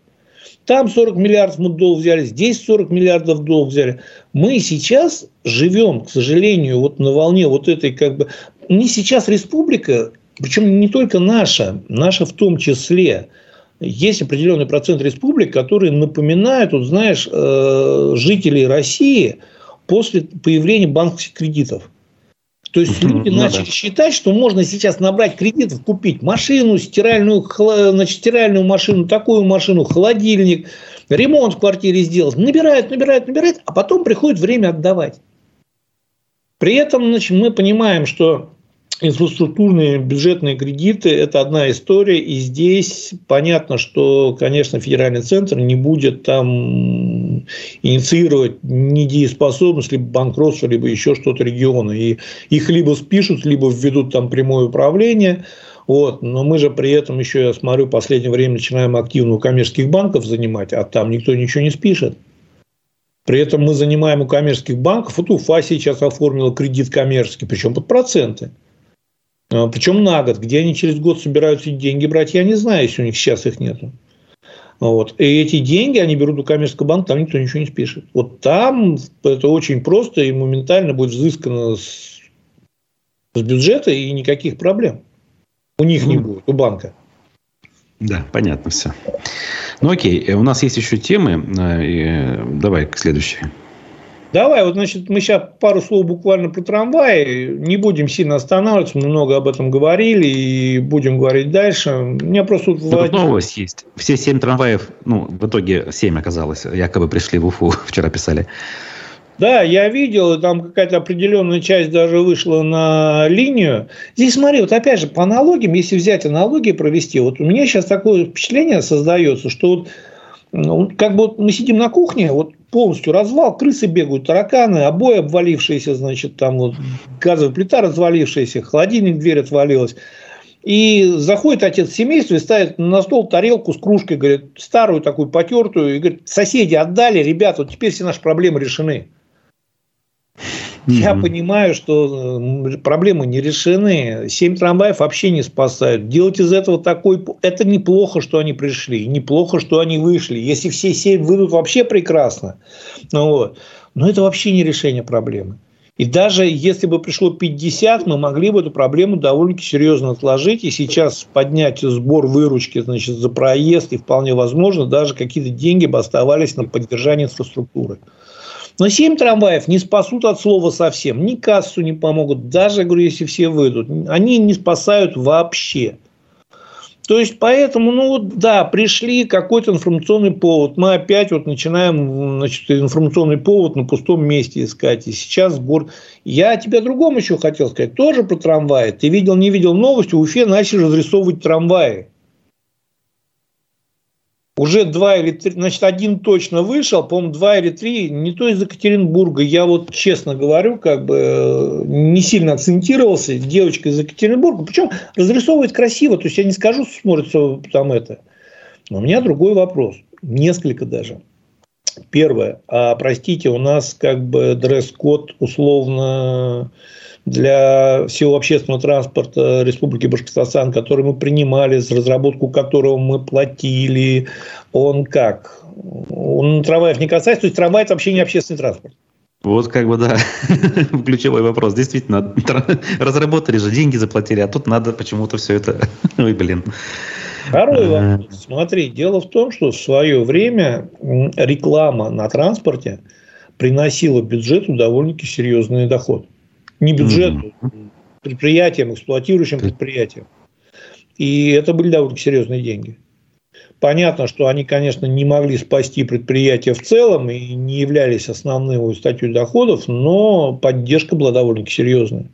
Там 40 миллиардов мы долг взяли, здесь 40 миллиардов долг взяли. Мы сейчас живем, к сожалению, вот на волне вот этой как бы... Не сейчас республика, причем не только наша, наша в том числе – есть определенный процент республик, которые напоминают, вот знаешь, э, жителей России после появления банковских кредитов. То есть люди ну, начали да. считать, что можно сейчас набрать кредитов, купить машину, стиральную, значит, стиральную машину, такую машину, холодильник, ремонт в квартире сделать. Набирают, набирают, набирают, а потом приходит время отдавать. При этом значит, мы понимаем, что инфраструктурные бюджетные кредиты – это одна история, и здесь понятно, что, конечно, федеральный центр не будет там инициировать недееспособность, либо банкротство, либо еще что-то региона. И их либо спишут, либо введут там прямое управление. Вот. Но мы же при этом еще, я смотрю, в последнее время начинаем активно у коммерческих банков занимать, а там никто ничего не спишет. При этом мы занимаем у коммерческих банков, вот Уфа сейчас оформила кредит коммерческий, причем под проценты. А, Причем на год. Где они через год собираются эти деньги брать, я не знаю, если у них сейчас их нету. Вот. И эти деньги они берут у коммерческого банка, там никто ничего не спишет. Вот там это очень просто и моментально будет взыскано с, с бюджета и никаких проблем. У них не будет, у банка. Да, понятно все. Ну окей, у нас есть еще темы. Э, давай к следующей. Давай, вот, значит, мы сейчас пару слов буквально про трамваи. Не будем сильно останавливаться, мы много об этом говорили и будем говорить дальше. У меня просто... Тут новость есть. Все семь трамваев, ну, в итоге семь оказалось, якобы пришли в Уфу, [laughs] вчера писали. Да, я видел, там какая-то определенная часть даже вышла на линию. Здесь смотри, вот опять же, по аналогиям, если взять аналогии провести, вот у меня сейчас такое впечатление создается, что вот ну, как бы вот мы сидим на кухне, вот полностью развал, крысы бегают, тараканы, обои обвалившиеся, значит, там вот газовая плита развалившаяся, холодильник, дверь отвалилась. И заходит отец семейства и ставит на стол тарелку с кружкой, говорит, старую такую потертую, и говорит, соседи отдали, ребята, вот теперь все наши проблемы решены. Я понимаю, что проблемы не решены. Семь трамваев вообще не спасают. Делать из этого такой... Это неплохо, что они пришли. Неплохо, что они вышли. Если все семь выйдут, вообще прекрасно. Ну, вот. Но это вообще не решение проблемы. И даже если бы пришло 50, мы могли бы эту проблему довольно-таки серьезно отложить. И сейчас поднять сбор выручки значит, за проезд. И вполне возможно, даже какие-то деньги бы оставались на поддержание инфраструктуры. Но 7 трамваев не спасут от слова совсем. Ни кассу не помогут. Даже, говорю, если все выйдут. Они не спасают вообще. То есть, поэтому, ну, вот, да, пришли какой-то информационный повод. Мы опять вот начинаем, значит, информационный повод на пустом месте искать. И сейчас сбор... Я тебе о другом еще хотел сказать. Тоже про трамваи. Ты видел, не видел новости, в Уфе начали разрисовывать трамваи. Уже два или три, значит, один точно вышел, по-моему, два или три, не то из Екатеринбурга. Я вот честно говорю, как бы э, не сильно акцентировался. Девочка из Екатеринбурга. Причем разрисовывает красиво. То есть я не скажу, смотрится там это. Но у меня другой вопрос. Несколько даже. Первое. А простите, у нас как бы дресс-код условно для всего общественного транспорта Республики Башкортостан, который мы принимали, с разработку которого мы платили, он как? Он трамваев не касается, то есть трамвай – это вообще не общественный транспорт. Вот как бы, да, [laughs] ключевой вопрос. Действительно, разработали же, деньги заплатили, а тут надо почему-то все это... [laughs] Ой, блин. Второй вопрос. Смотри, дело в том, что в свое время реклама на транспорте приносила бюджету довольно-таки серьезный доход. Не бюджету, mm-hmm. предприятиям, эксплуатирующим предприятиям. И это были довольно серьезные деньги. Понятно, что они, конечно, не могли спасти предприятие в целом и не являлись основной статьей доходов, но поддержка была довольно серьезная.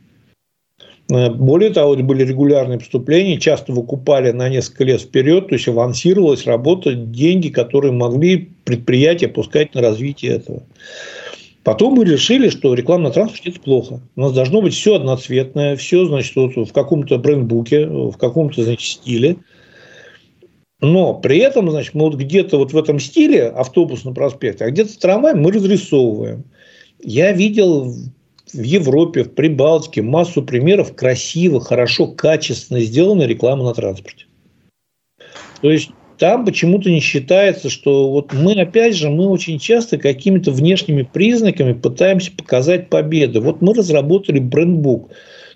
Более того, это были регулярные поступления, часто выкупали на несколько лет вперед, то есть авансировалась работа, деньги, которые могли предприятие пускать на развитие этого. Потом мы решили, что реклама на транспорте – это плохо. У нас должно быть все одноцветное, все, значит, вот в каком-то брендбуке, в каком-то, значит, стиле. Но при этом, значит, мы вот где-то вот в этом стиле автобус на проспекте, а где-то трамвай мы разрисовываем. Я видел в Европе, в Прибалтике массу примеров красиво, хорошо, качественно сделанной рекламы на транспорте. То есть там почему-то не считается, что вот мы, опять же, мы очень часто какими-то внешними признаками пытаемся показать победы. Вот мы разработали брендбук.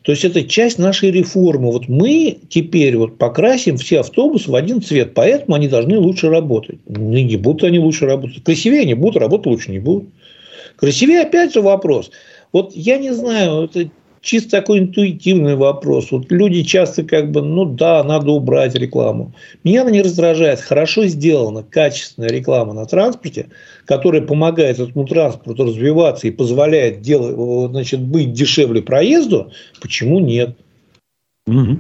То есть это часть нашей реформы. Вот мы теперь вот покрасим все автобусы в один цвет, поэтому они должны лучше работать. Ну, не будут они лучше работать. Красивее они будут, работать лучше не будут. Красивее опять же вопрос. Вот я не знаю, это чисто такой интуитивный вопрос. Вот люди часто как бы, ну да, надо убрать рекламу. Меня она не раздражает. Хорошо сделана качественная реклама на транспорте, которая помогает этому транспорту развиваться и позволяет делать, значит, быть дешевле проезду. Почему нет? Угу.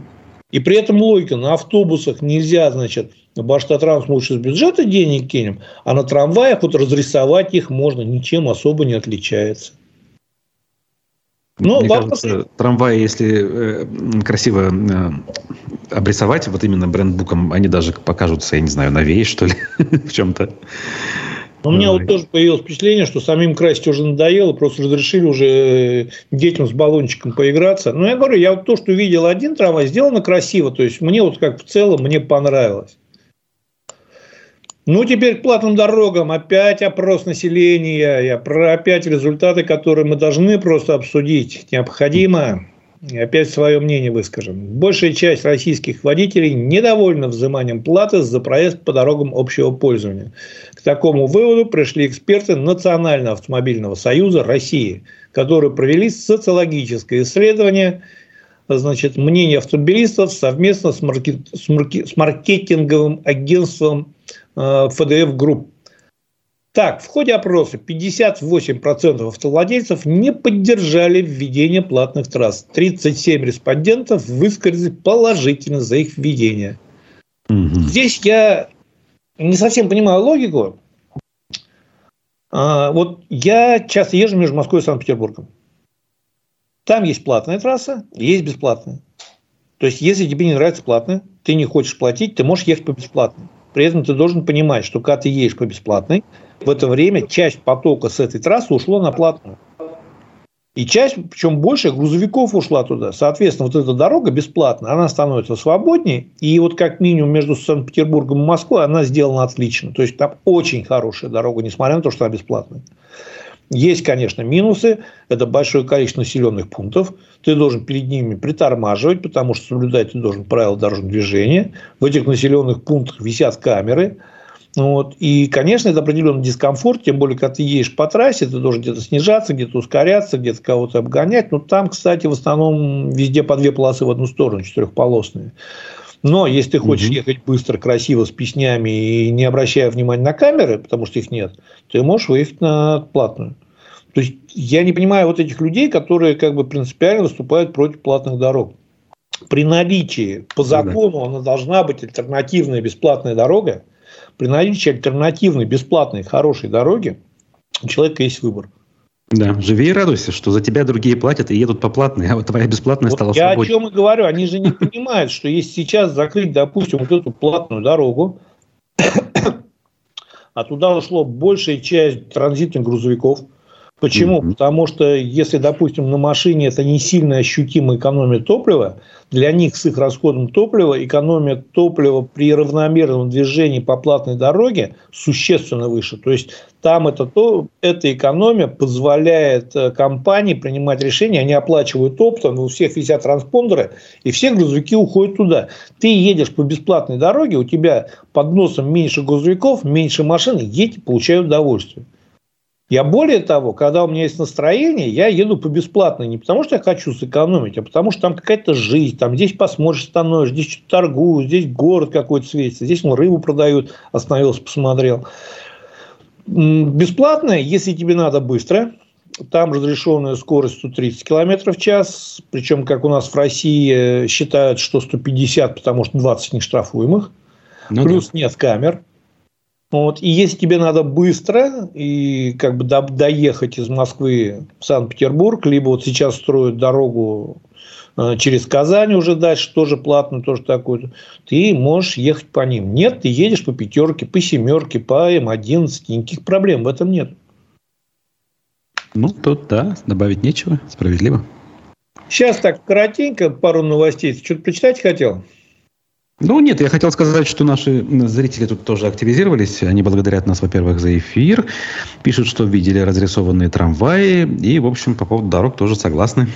И при этом логика, на автобусах нельзя, значит, Баштатранс лучше с бюджета денег кинем, а на трамваях вот разрисовать их можно, ничем особо не отличается. Ну, Мне вопрос... кажется, трамваи, если э, красиво э, обрисовать вот именно брендбуком, они даже покажутся, я не знаю, новее, что ли, [laughs] в чем-то. У меня вот тоже появилось впечатление, что самим красить уже надоело, просто разрешили уже э, детям с баллончиком поиграться. Но я говорю, я вот то, что видел один трамвай, сделано красиво. То есть, мне вот как в целом, мне понравилось. Ну, теперь к платным дорогам. Опять опрос населения. Про опять результаты, которые мы должны просто обсудить. Необходимо. И опять свое мнение выскажем. Большая часть российских водителей недовольна взиманием платы за проезд по дорогам общего пользования. К такому выводу пришли эксперты Национального автомобильного союза России, которые провели социологическое исследование значит, мнение автомобилистов совместно с, маркет, с, маркет, с маркетинговым агентством FDF э, Group. Так, в ходе опроса 58% автовладельцев не поддержали введение платных трасс. 37 респондентов высказали положительно за их введение. Угу. Здесь я не совсем понимаю логику. А, вот я часто езжу между Москвой и Санкт-Петербургом. Там есть платная трасса, есть бесплатная. То есть, если тебе не нравится платная, ты не хочешь платить, ты можешь ехать по бесплатной. При этом ты должен понимать, что когда ты едешь по бесплатной, в это время часть потока с этой трассы ушло на платную. И часть, причем больше грузовиков ушла туда. Соответственно, вот эта дорога бесплатная, она становится свободнее. И вот как минимум между Санкт-Петербургом и Москвой она сделана отлично. То есть там очень хорошая дорога, несмотря на то, что она бесплатная. Есть, конечно, минусы. Это большое количество населенных пунктов. Ты должен перед ними притормаживать, потому что соблюдать ты должен правила дорожного движения. В этих населенных пунктах висят камеры. Вот. И, конечно, это определенный дискомфорт, тем более, когда ты едешь по трассе, ты должен где-то снижаться, где-то ускоряться, где-то кого-то обгонять. Но там, кстати, в основном везде по две полосы в одну сторону, четырехполосные. Но если ты хочешь угу. ехать быстро, красиво, с песнями и не обращая внимания на камеры, потому что их нет, ты можешь выехать на платную. То есть я не понимаю вот этих людей, которые как бы принципиально выступают против платных дорог. При наличии по закону она должна быть альтернативная бесплатная дорога. При наличии альтернативной бесплатной хорошей дороги у человека есть выбор. Да, живи и радуйся, что за тебя другие платят и едут по платной, а вот твоя бесплатная вот стала я свободнее. о чем и говорю. Они же не понимают, что если сейчас закрыть, допустим, вот эту платную дорогу, [coughs] а туда ушло большая часть транзитных грузовиков – Почему? Mm-hmm. Потому что если, допустим, на машине это не сильно ощутимо экономия топлива, для них с их расходом топлива экономия топлива при равномерном движении по платной дороге существенно выше. То есть там это то, эта экономия позволяет э, компании принимать решения, они оплачивают оптом, у всех висят транспондеры, и все грузовики уходят туда. Ты едешь по бесплатной дороге, у тебя под носом меньше грузовиков, меньше машин, едь, получай удовольствие. Я более того, когда у меня есть настроение, я еду по бесплатной не потому, что я хочу сэкономить, а потому что там какая-то жизнь, там здесь посмотришь, становишь, здесь что-то торгуют, здесь город какой-то светится, здесь ну, рыбу продают, остановился, посмотрел. Бесплатная, если тебе надо быстро, там разрешенная скорость 130 км в час, причем, как у нас в России считают, что 150, потому что 20 не штрафуемых. Ну, Плюс да. нет камер. Вот. И если тебе надо быстро и как бы до, доехать из Москвы в Санкт-Петербург, либо вот сейчас строят дорогу э, через Казань уже дальше, тоже платно, тоже такое, ты можешь ехать по ним. Нет, ты едешь по пятерке, по семерке, по М11, никаких проблем в этом нет. Ну, тут да, добавить нечего, справедливо. Сейчас так коротенько пару новостей. Ты что-то прочитать хотел? Ну, нет, я хотел сказать, что наши зрители тут тоже активизировались. Они благодарят нас, во-первых, за эфир. Пишут, что видели разрисованные трамваи. И, в общем, по поводу дорог тоже согласны.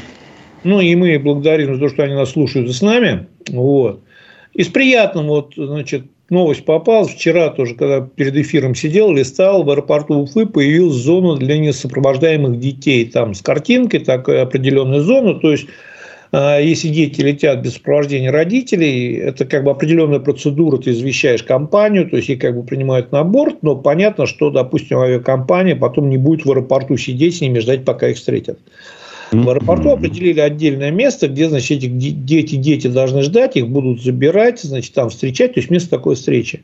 Ну, и мы благодарим за то, что они нас слушают с нами. Вот. Из приятного, вот, значит, новость попалась. Вчера тоже, когда перед эфиром сидел, листал, в аэропорту Уфы появилась зона для несопровождаемых детей. Там с картинкой такая определенная зона. То есть, если дети летят без сопровождения родителей, это как бы определенная процедура, ты извещаешь компанию, то есть их как бы принимают на борт, но понятно, что, допустим, авиакомпания потом не будет в аэропорту сидеть с ними, ждать, пока их встретят. В аэропорту определили отдельное место, где, значит, эти дети, дети должны ждать, их будут забирать, значит, там встречать, то есть место такой встречи.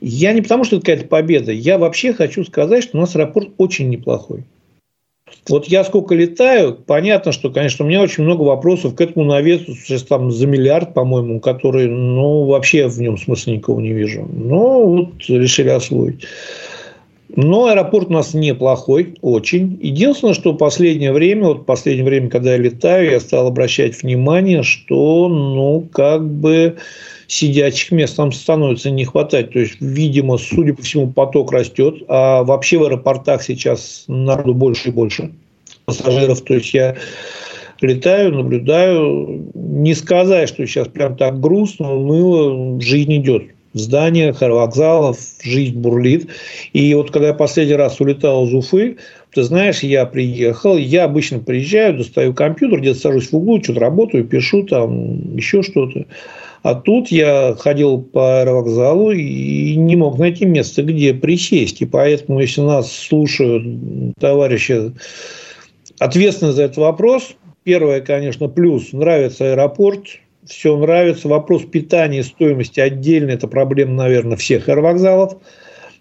Я не потому, что это какая-то победа, я вообще хочу сказать, что у нас аэропорт очень неплохой. Вот я сколько летаю, понятно, что, конечно, у меня очень много вопросов к этому навесу, сейчас там за миллиард, по-моему, который, ну, вообще в нем смысла никого не вижу. Но вот решили освоить. Но аэропорт у нас неплохой, очень. Единственное, что последнее время, вот последнее время, когда я летаю, я стал обращать внимание, что, ну, как бы сидячих мест там становится не хватать. То есть, видимо, судя по всему, поток растет. А вообще в аэропортах сейчас народу больше и больше пассажиров. То есть, я летаю, наблюдаю. Не сказать, что сейчас прям так грустно, уныло, жизнь идет в зданиях, вокзалов, жизнь бурлит. И вот когда я последний раз улетал из Уфы, ты знаешь, я приехал, я обычно приезжаю, достаю компьютер, где-то сажусь в углу, что-то работаю, пишу там, еще что-то. А тут я ходил по аэровокзалу и не мог найти место, где присесть. И поэтому, если нас слушают товарищи, ответственны за этот вопрос, первое, конечно, плюс, нравится аэропорт, все нравится. Вопрос питания и стоимости отдельно, это проблема, наверное, всех аэровокзалов.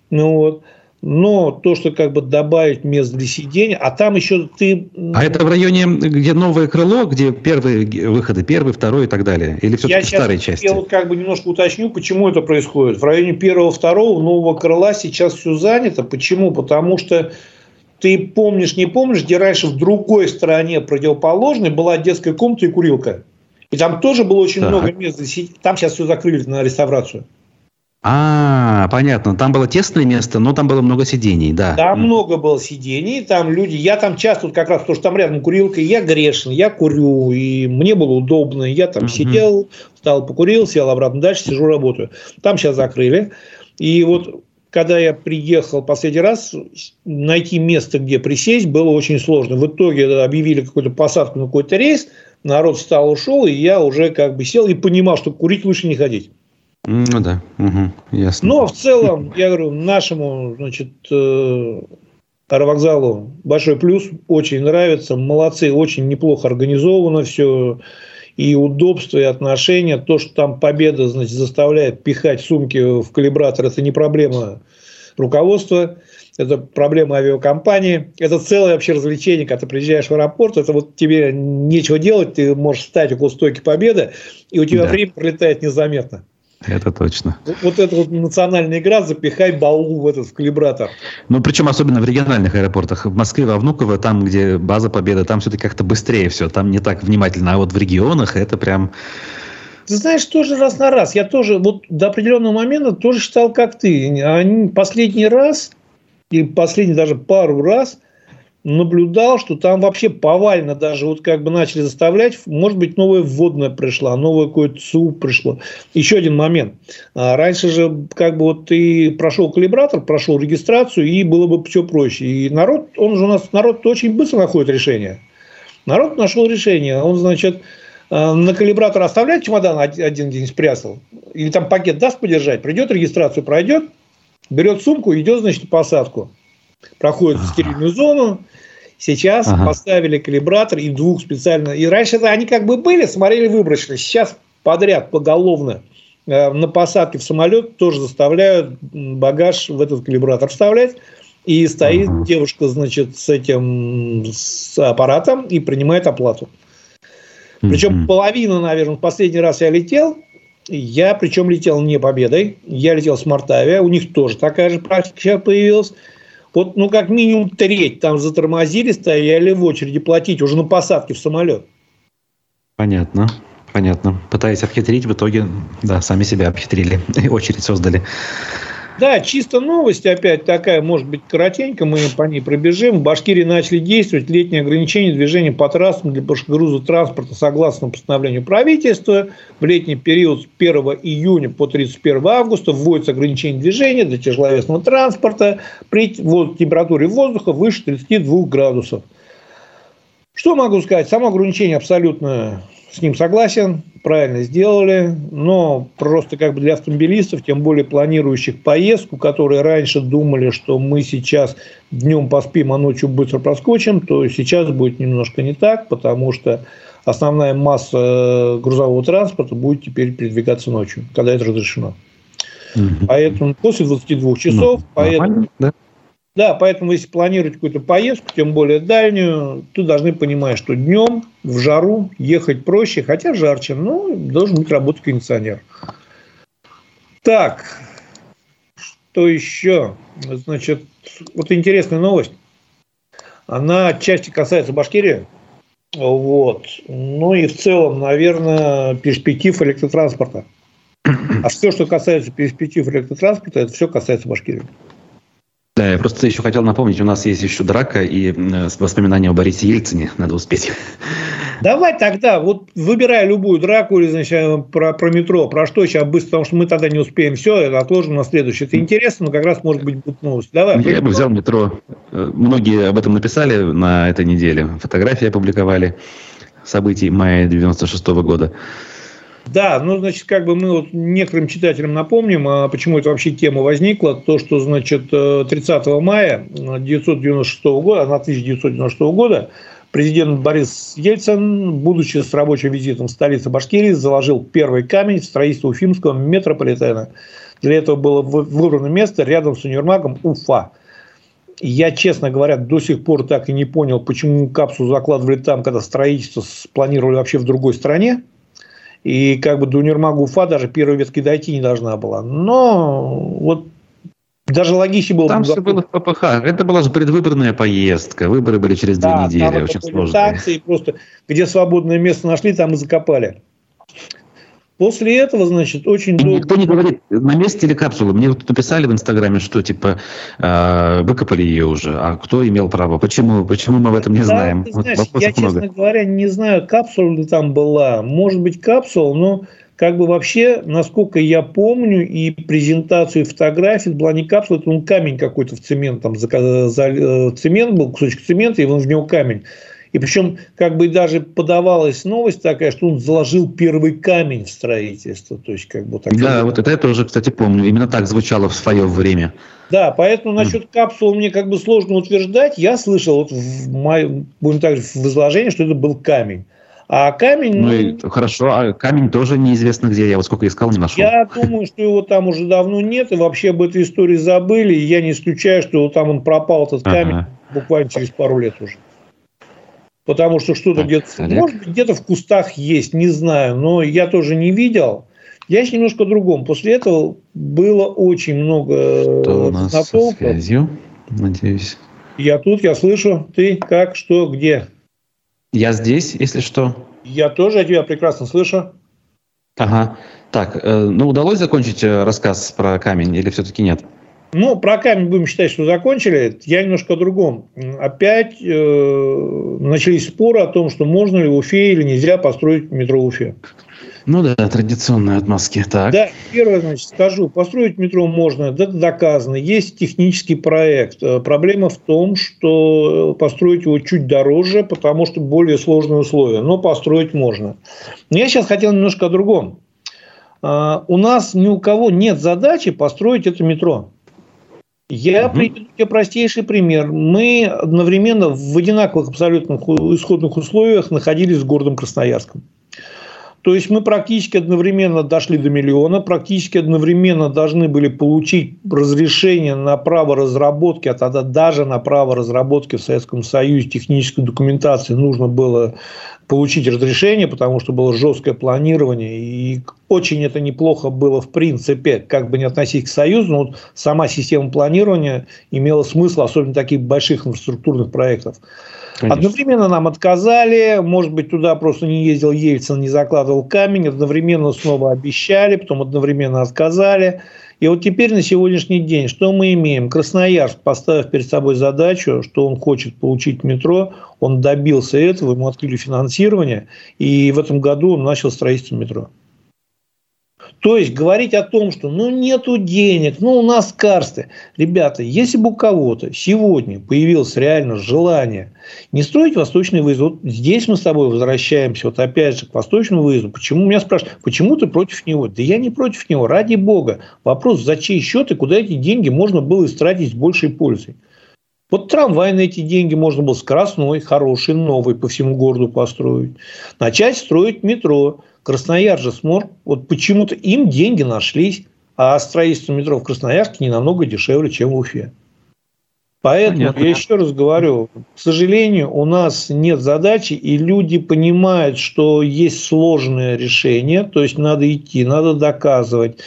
Ну, вот. Но то, что как бы добавить мест для сидения, а там еще ты... А это в районе, где новое крыло, где первые выходы, первый, второй и так далее? Или все-таки в старой части? Я вот как бы немножко уточню, почему это происходит. В районе первого, второго нового крыла сейчас все занято. Почему? Потому что ты помнишь, не помнишь, где раньше в другой стороне противоположной была детская комната и курилка. И там тоже было очень так. много мест. Там сейчас все закрыли на реставрацию. А, понятно. Там было тесное место, но там было много сидений, да. Там mm. много было сидений, там люди. Я там часто, вот как раз, потому что там рядом курилка, я грешен, я курю, и мне было удобно. Я там mm-hmm. сидел, встал, покурил, сел обратно дальше, сижу, работаю. Там сейчас закрыли. И вот когда я приехал последний раз, найти место, где присесть, было очень сложно. В итоге объявили какую-то посадку на какой-то рейс, народ встал, ушел, и я уже как бы сел и понимал, что курить лучше не ходить. Ну да, угу, ясно. Но в целом, я говорю, нашему, значит, э, аэровокзалу большой плюс, очень нравится, молодцы, очень неплохо организовано все, и удобство, и отношения. То, что там победа, значит, заставляет пихать сумки в калибратор, это не проблема руководства это проблема авиакомпании, это целое вообще развлечение, когда ты приезжаешь в аэропорт, это вот тебе нечего делать, ты можешь встать около стойки победы, и у тебя да. время пролетает незаметно. Это точно. Вот, эта вот национальная игра «Запихай балу в этот в калибратор». Ну, причем особенно в региональных аэропортах. В Москве, во Внуково, там, где база Победы, там все-таки как-то быстрее все, там не так внимательно. А вот в регионах это прям... Ты знаешь, тоже раз на раз. Я тоже вот до определенного момента тоже считал, как ты. Они последний раз и последний даже пару раз наблюдал, что там вообще повально даже вот как бы начали заставлять, может быть, новая вводная пришла, новое какое-то СУ пришло. Еще один момент. А раньше же как бы вот ты прошел калибратор, прошел регистрацию, и было бы все проще. И народ, он же у нас, народ очень быстро находит решение. Народ нашел решение. Он, значит, а, на калибратор оставляет чемодан один день спрятал, или там пакет даст подержать, придет регистрацию, пройдет, берет сумку, идет, значит, на посадку. Проходит ага. в стерильную зону. Сейчас ага. поставили калибратор и двух специально. И раньше они как бы были, смотрели выборочно. Сейчас подряд, поголовно э, на посадке в самолет тоже заставляют багаж в этот калибратор вставлять. И стоит ага. девушка, значит, с этим с аппаратом и принимает оплату. Причем половина, наверное, последний раз я летел, я, причем, летел не победой. Я летел с Мартавия. У них тоже такая же практика сейчас появилась. Вот, ну, как минимум треть там затормозили, стояли в очереди платить уже на посадке в самолет. Понятно. Понятно. Пытаясь обхитрить, в итоге, да, сами себя обхитрили. И очередь создали. Да, чисто новость опять такая, может быть, коротенько, мы по ней пробежим. В Башкирии начали действовать летние ограничения движения по трассам для груза транспорта согласно постановлению правительства. В летний период с 1 июня по 31 августа вводится ограничение движения для тяжеловесного транспорта при температуре воздуха выше 32 градусов. Что могу сказать? Само ограничение абсолютно с ним согласен, правильно сделали, но просто как бы для автомобилистов, тем более планирующих поездку, которые раньше думали, что мы сейчас днем поспим, а ночью быстро проскочим, то сейчас будет немножко не так, потому что основная масса грузового транспорта будет теперь передвигаться ночью, когда это разрешено. Поэтому после 22 часов, ну, поэтому, да? Да, поэтому если планировать какую-то поездку, тем более дальнюю, то должны понимать, что днем в жару ехать проще, хотя жарче, но должен быть работать кондиционер. Так, что еще? Значит, вот интересная новость. Она отчасти касается Башкирии. Вот. Ну и в целом, наверное, перспектив электротранспорта. А все, что касается перспектив электротранспорта, это все касается Башкирии. Да, я просто еще хотел напомнить, у нас есть еще драка и воспоминания о Борисе Ельцине, надо успеть. Давай тогда, вот выбирай любую драку или, значит, про, про метро, про что сейчас быстро, потому что мы тогда не успеем все, это отложим на следующее. Это интересно, но как раз может быть будут новости. Давай. Я бы взял метро. Э, многие об этом написали на этой неделе. Фотографии опубликовали событий мая 96 -го года. Да, ну, значит, как бы мы вот некоторым читателям напомним, а почему это вообще тема возникла. То, что, значит, 30 э, мая 1996 года, на 1996 года президент Борис Ельцин, будучи с рабочим визитом в столице Башкирии, заложил первый камень в строительство уфимского метрополитена. Для этого было выбрано место рядом с универмагом Уфа. Я, честно говоря, до сих пор так и не понял, почему капсулу закладывали там, когда строительство спланировали вообще в другой стране. И как бы до универмага Уфа даже первой ветки дойти не должна была. Но вот даже логичнее было... Там все было в ППХ. Это была же предвыборная поездка. Выборы были через две да, недели. Очень сложно. Просто где свободное место нашли, там и закопали. После этого, значит, очень долго... Никто не говорит, на месте или капсула. Мне вот написали в Инстаграме, что типа э, выкопали ее уже. А кто имел право? Почему? Почему мы в этом не да, знаем? Ты знаешь, вот я, много. честно говоря, не знаю, капсула ли там была. Может быть, капсула, но как бы вообще, насколько я помню, и презентацию и фотографии, была не капсула, это он камень какой-то в цемент, там за, за, э, цемент был, кусочек цемента, и он в него камень. И причем как бы даже подавалась новость такая, что он заложил первый камень в строительство. То есть, как бы, так да, вот это я тоже, кстати, помню. Именно так звучало в свое время. Да, поэтому насчет капсулы мне как бы сложно утверждать. Я слышал вот в моем, будем так в изложении, что это был камень. А камень... Ну, и, хорошо, а камень тоже неизвестно где. Я вот сколько искал, не нашел. Я думаю, что его там уже давно нет, и вообще об этой истории забыли. И я не исключаю, что там он пропал, этот камень, ага. буквально через пару лет уже потому что что-то где-то, может быть, где-то в кустах есть, не знаю, но я тоже не видел. Я еще немножко другом. После этого было очень много Что у нас со связью, надеюсь. Я тут, я слышу. Ты как, что, где? Я здесь, если что. Я тоже, я тебя прекрасно слышу. Ага. Так, э, ну удалось закончить э, рассказ про камень или все-таки нет? Ну, про камень будем считать, что закончили. Я немножко о другом. Опять э, начались споры о том, что можно ли в Уфе или нельзя построить метро Уфе. Ну да, традиционная от Москвы. Так. Да, первое, значит, скажу, построить метро можно, это доказано. Есть технический проект. Э, проблема в том, что построить его чуть дороже, потому что более сложные условия. Но построить можно. Но я сейчас хотел немножко о другом. Э, у нас ни у кого нет задачи построить это метро. Я угу. приведу тебе простейший пример. Мы одновременно в одинаковых абсолютных исходных условиях находились в городом Красноярском. То есть мы практически одновременно дошли до миллиона, практически одновременно должны были получить разрешение на право разработки, а тогда даже на право разработки в Советском Союзе технической документации нужно было получить разрешение, потому что было жесткое планирование, и очень это неплохо было в принципе, как бы не относить к Союзу, но вот сама система планирования имела смысл, особенно таких больших инфраструктурных проектов. Конечно. Одновременно нам отказали, может быть, туда просто не ездил Ельцин, не закладывал камень, одновременно снова обещали, потом одновременно отказали. И вот теперь на сегодняшний день что мы имеем? Красноярск, поставив перед собой задачу, что он хочет получить метро, он добился этого, ему открыли финансирование, и в этом году он начал строительство метро. То есть говорить о том, что ну нету денег, ну у нас карсты. Ребята, если бы у кого-то сегодня появилось реально желание не строить восточный выезд, вот здесь мы с тобой возвращаемся вот опять же к восточному выезду. Почему меня спрашивают, почему ты против него? Да я не против него, ради бога. Вопрос, за чей счет и куда эти деньги можно было истратить с большей пользой. Вот трамвай на эти деньги можно было скоростной, хороший, новый по всему городу построить. Начать строить метро. Краснояр же смог, вот почему-то им деньги нашлись, а строительство метро в Красноярске не намного дешевле, чем в Уфе. Поэтому Понятно. я еще раз говорю, к сожалению, у нас нет задачи, и люди понимают, что есть сложное решение, то есть надо идти, надо доказывать.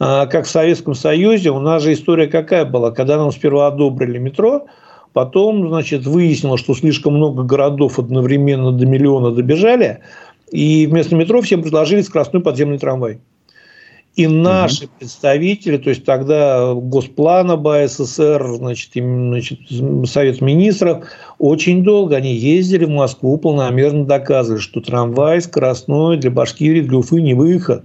А, как в Советском Союзе, у нас же история какая была, когда нам сперва одобрили метро, потом, значит, выяснилось, что слишком много городов одновременно до миллиона добежали, и вместо метро всем предложили скоростной подземный трамвай. И наши угу. представители, то есть тогда Госплана БССР, значит, значит, Совет Министров, очень долго они ездили в Москву, полномерно доказывали, что трамвай скоростной для Башкирии, для Уфы не выход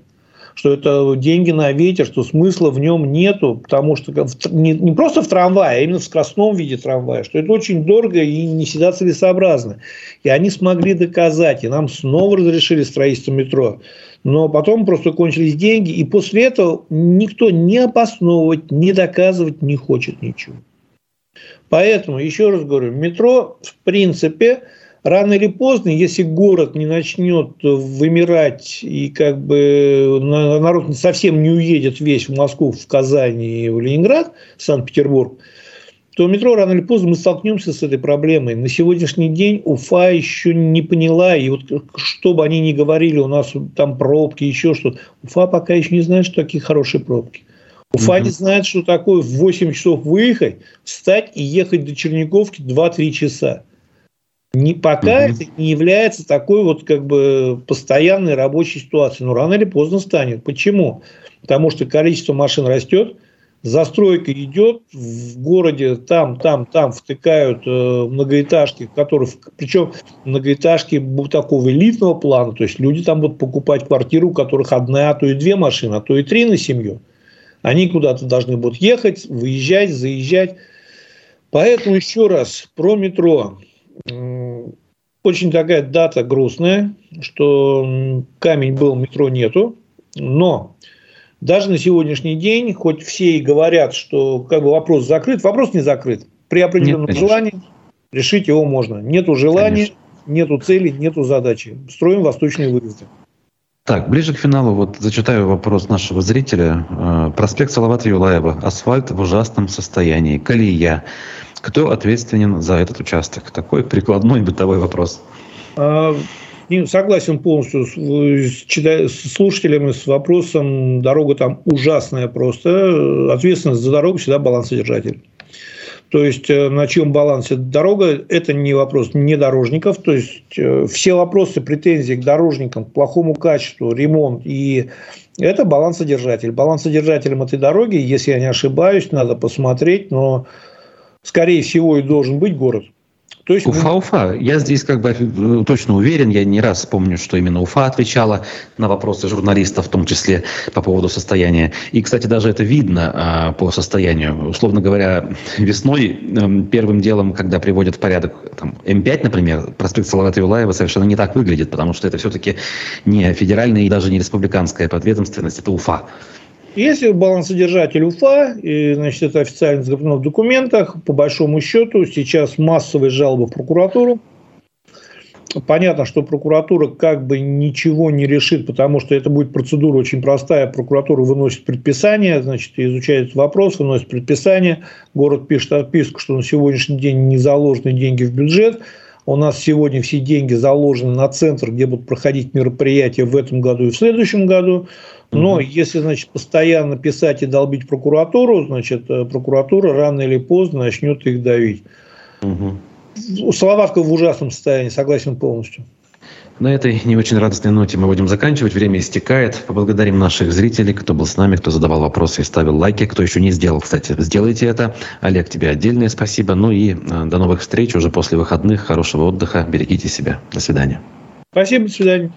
что это деньги на ветер, что смысла в нем нету, потому что не, не просто в трамвае, а именно в скоростном виде трамвая, что это очень дорого и не всегда целесообразно. И они смогли доказать, и нам снова разрешили строительство метро. Но потом просто кончились деньги, и после этого никто не обосновывать, не доказывать не хочет ничего. Поэтому, еще раз говорю, метро, в принципе, рано или поздно, если город не начнет вымирать и как бы народ совсем не уедет весь в Москву, в Казань и в Ленинград, в Санкт-Петербург, то метро рано или поздно мы столкнемся с этой проблемой. На сегодняшний день Уфа еще не поняла, и вот что бы они ни говорили, у нас там пробки, еще что-то, Уфа пока еще не знает, что такие хорошие пробки. Уфа mm-hmm. не знает, что такое в 8 часов выехать, встать и ехать до Черниковки 2-3 часа. Не, пока угу. это не является такой вот как бы постоянной рабочей ситуацией. Но рано или поздно станет. Почему? Потому что количество машин растет, застройка идет, в городе там, там, там втыкают э, многоэтажки, которые, причем многоэтажки такого элитного плана, то есть люди там будут покупать квартиру, у которых одна, а то и две машины, а то и три на семью. Они куда-то должны будут ехать, выезжать, заезжать. Поэтому еще раз про метро очень такая дата грустная, что камень был, метро нету, но даже на сегодняшний день, хоть все и говорят, что как бы вопрос закрыт, вопрос не закрыт. При определенном Нет, желании решить его можно. Нету желания, конечно. нету цели, нету задачи. Строим восточные выезды. Так, ближе к финалу вот зачитаю вопрос нашего зрителя. Э, проспект Салавата Юлаева. Асфальт в ужасном состоянии. Колея. Кто ответственен за этот участок? Такой прикладной бытовой вопрос. А, согласен полностью с, слушателями с вопросом. Дорога там ужасная просто. Ответственность за дорогу всегда балансодержатель. То есть э, на чьем балансе дорога, это не вопрос не дорожников. То есть э, все вопросы, претензии к дорожникам, к плохому качеству, ремонт и это балансодержатель. Балансодержателем этой дороги, если я не ошибаюсь, надо посмотреть, но скорее всего, и должен быть город. То есть Уфа, мы... Уфа. Я здесь как бы э, точно уверен, я не раз помню, что именно Уфа отвечала на вопросы журналистов, в том числе по поводу состояния. И, кстати, даже это видно а, по состоянию. Условно говоря, весной э, первым делом, когда приводят в порядок там, М5, например, проспект Салавата Юлаева совершенно не так выглядит, потому что это все-таки не федеральная и даже не республиканская подведомственность, это Уфа. Если балансодержатель УФА, и, значит, это официально закреплено в документах, по большому счету сейчас массовые жалобы в прокуратуру. Понятно, что прокуратура как бы ничего не решит, потому что это будет процедура очень простая. Прокуратура выносит предписание, значит, изучает вопрос, выносит предписание. Город пишет отписку, что на сегодняшний день не заложены деньги в бюджет. у нас сегодня все деньги заложены на центр, где будут проходить мероприятия в этом году и в следующем году. Но если, значит, постоянно писать и долбить прокуратуру, значит, э, прокуратура рано или поздно начнет их давить. Угу. Словатка в ужасном состоянии, согласен полностью. На этой не очень радостной ноте мы будем заканчивать. Время истекает. Поблагодарим наших зрителей, кто был с нами, кто задавал вопросы и ставил лайки. Кто еще не сделал, кстати, сделайте это. Олег, тебе отдельное спасибо. Ну и э, до новых встреч уже после выходных. Хорошего отдыха. Берегите себя. До свидания. Спасибо. До свидания.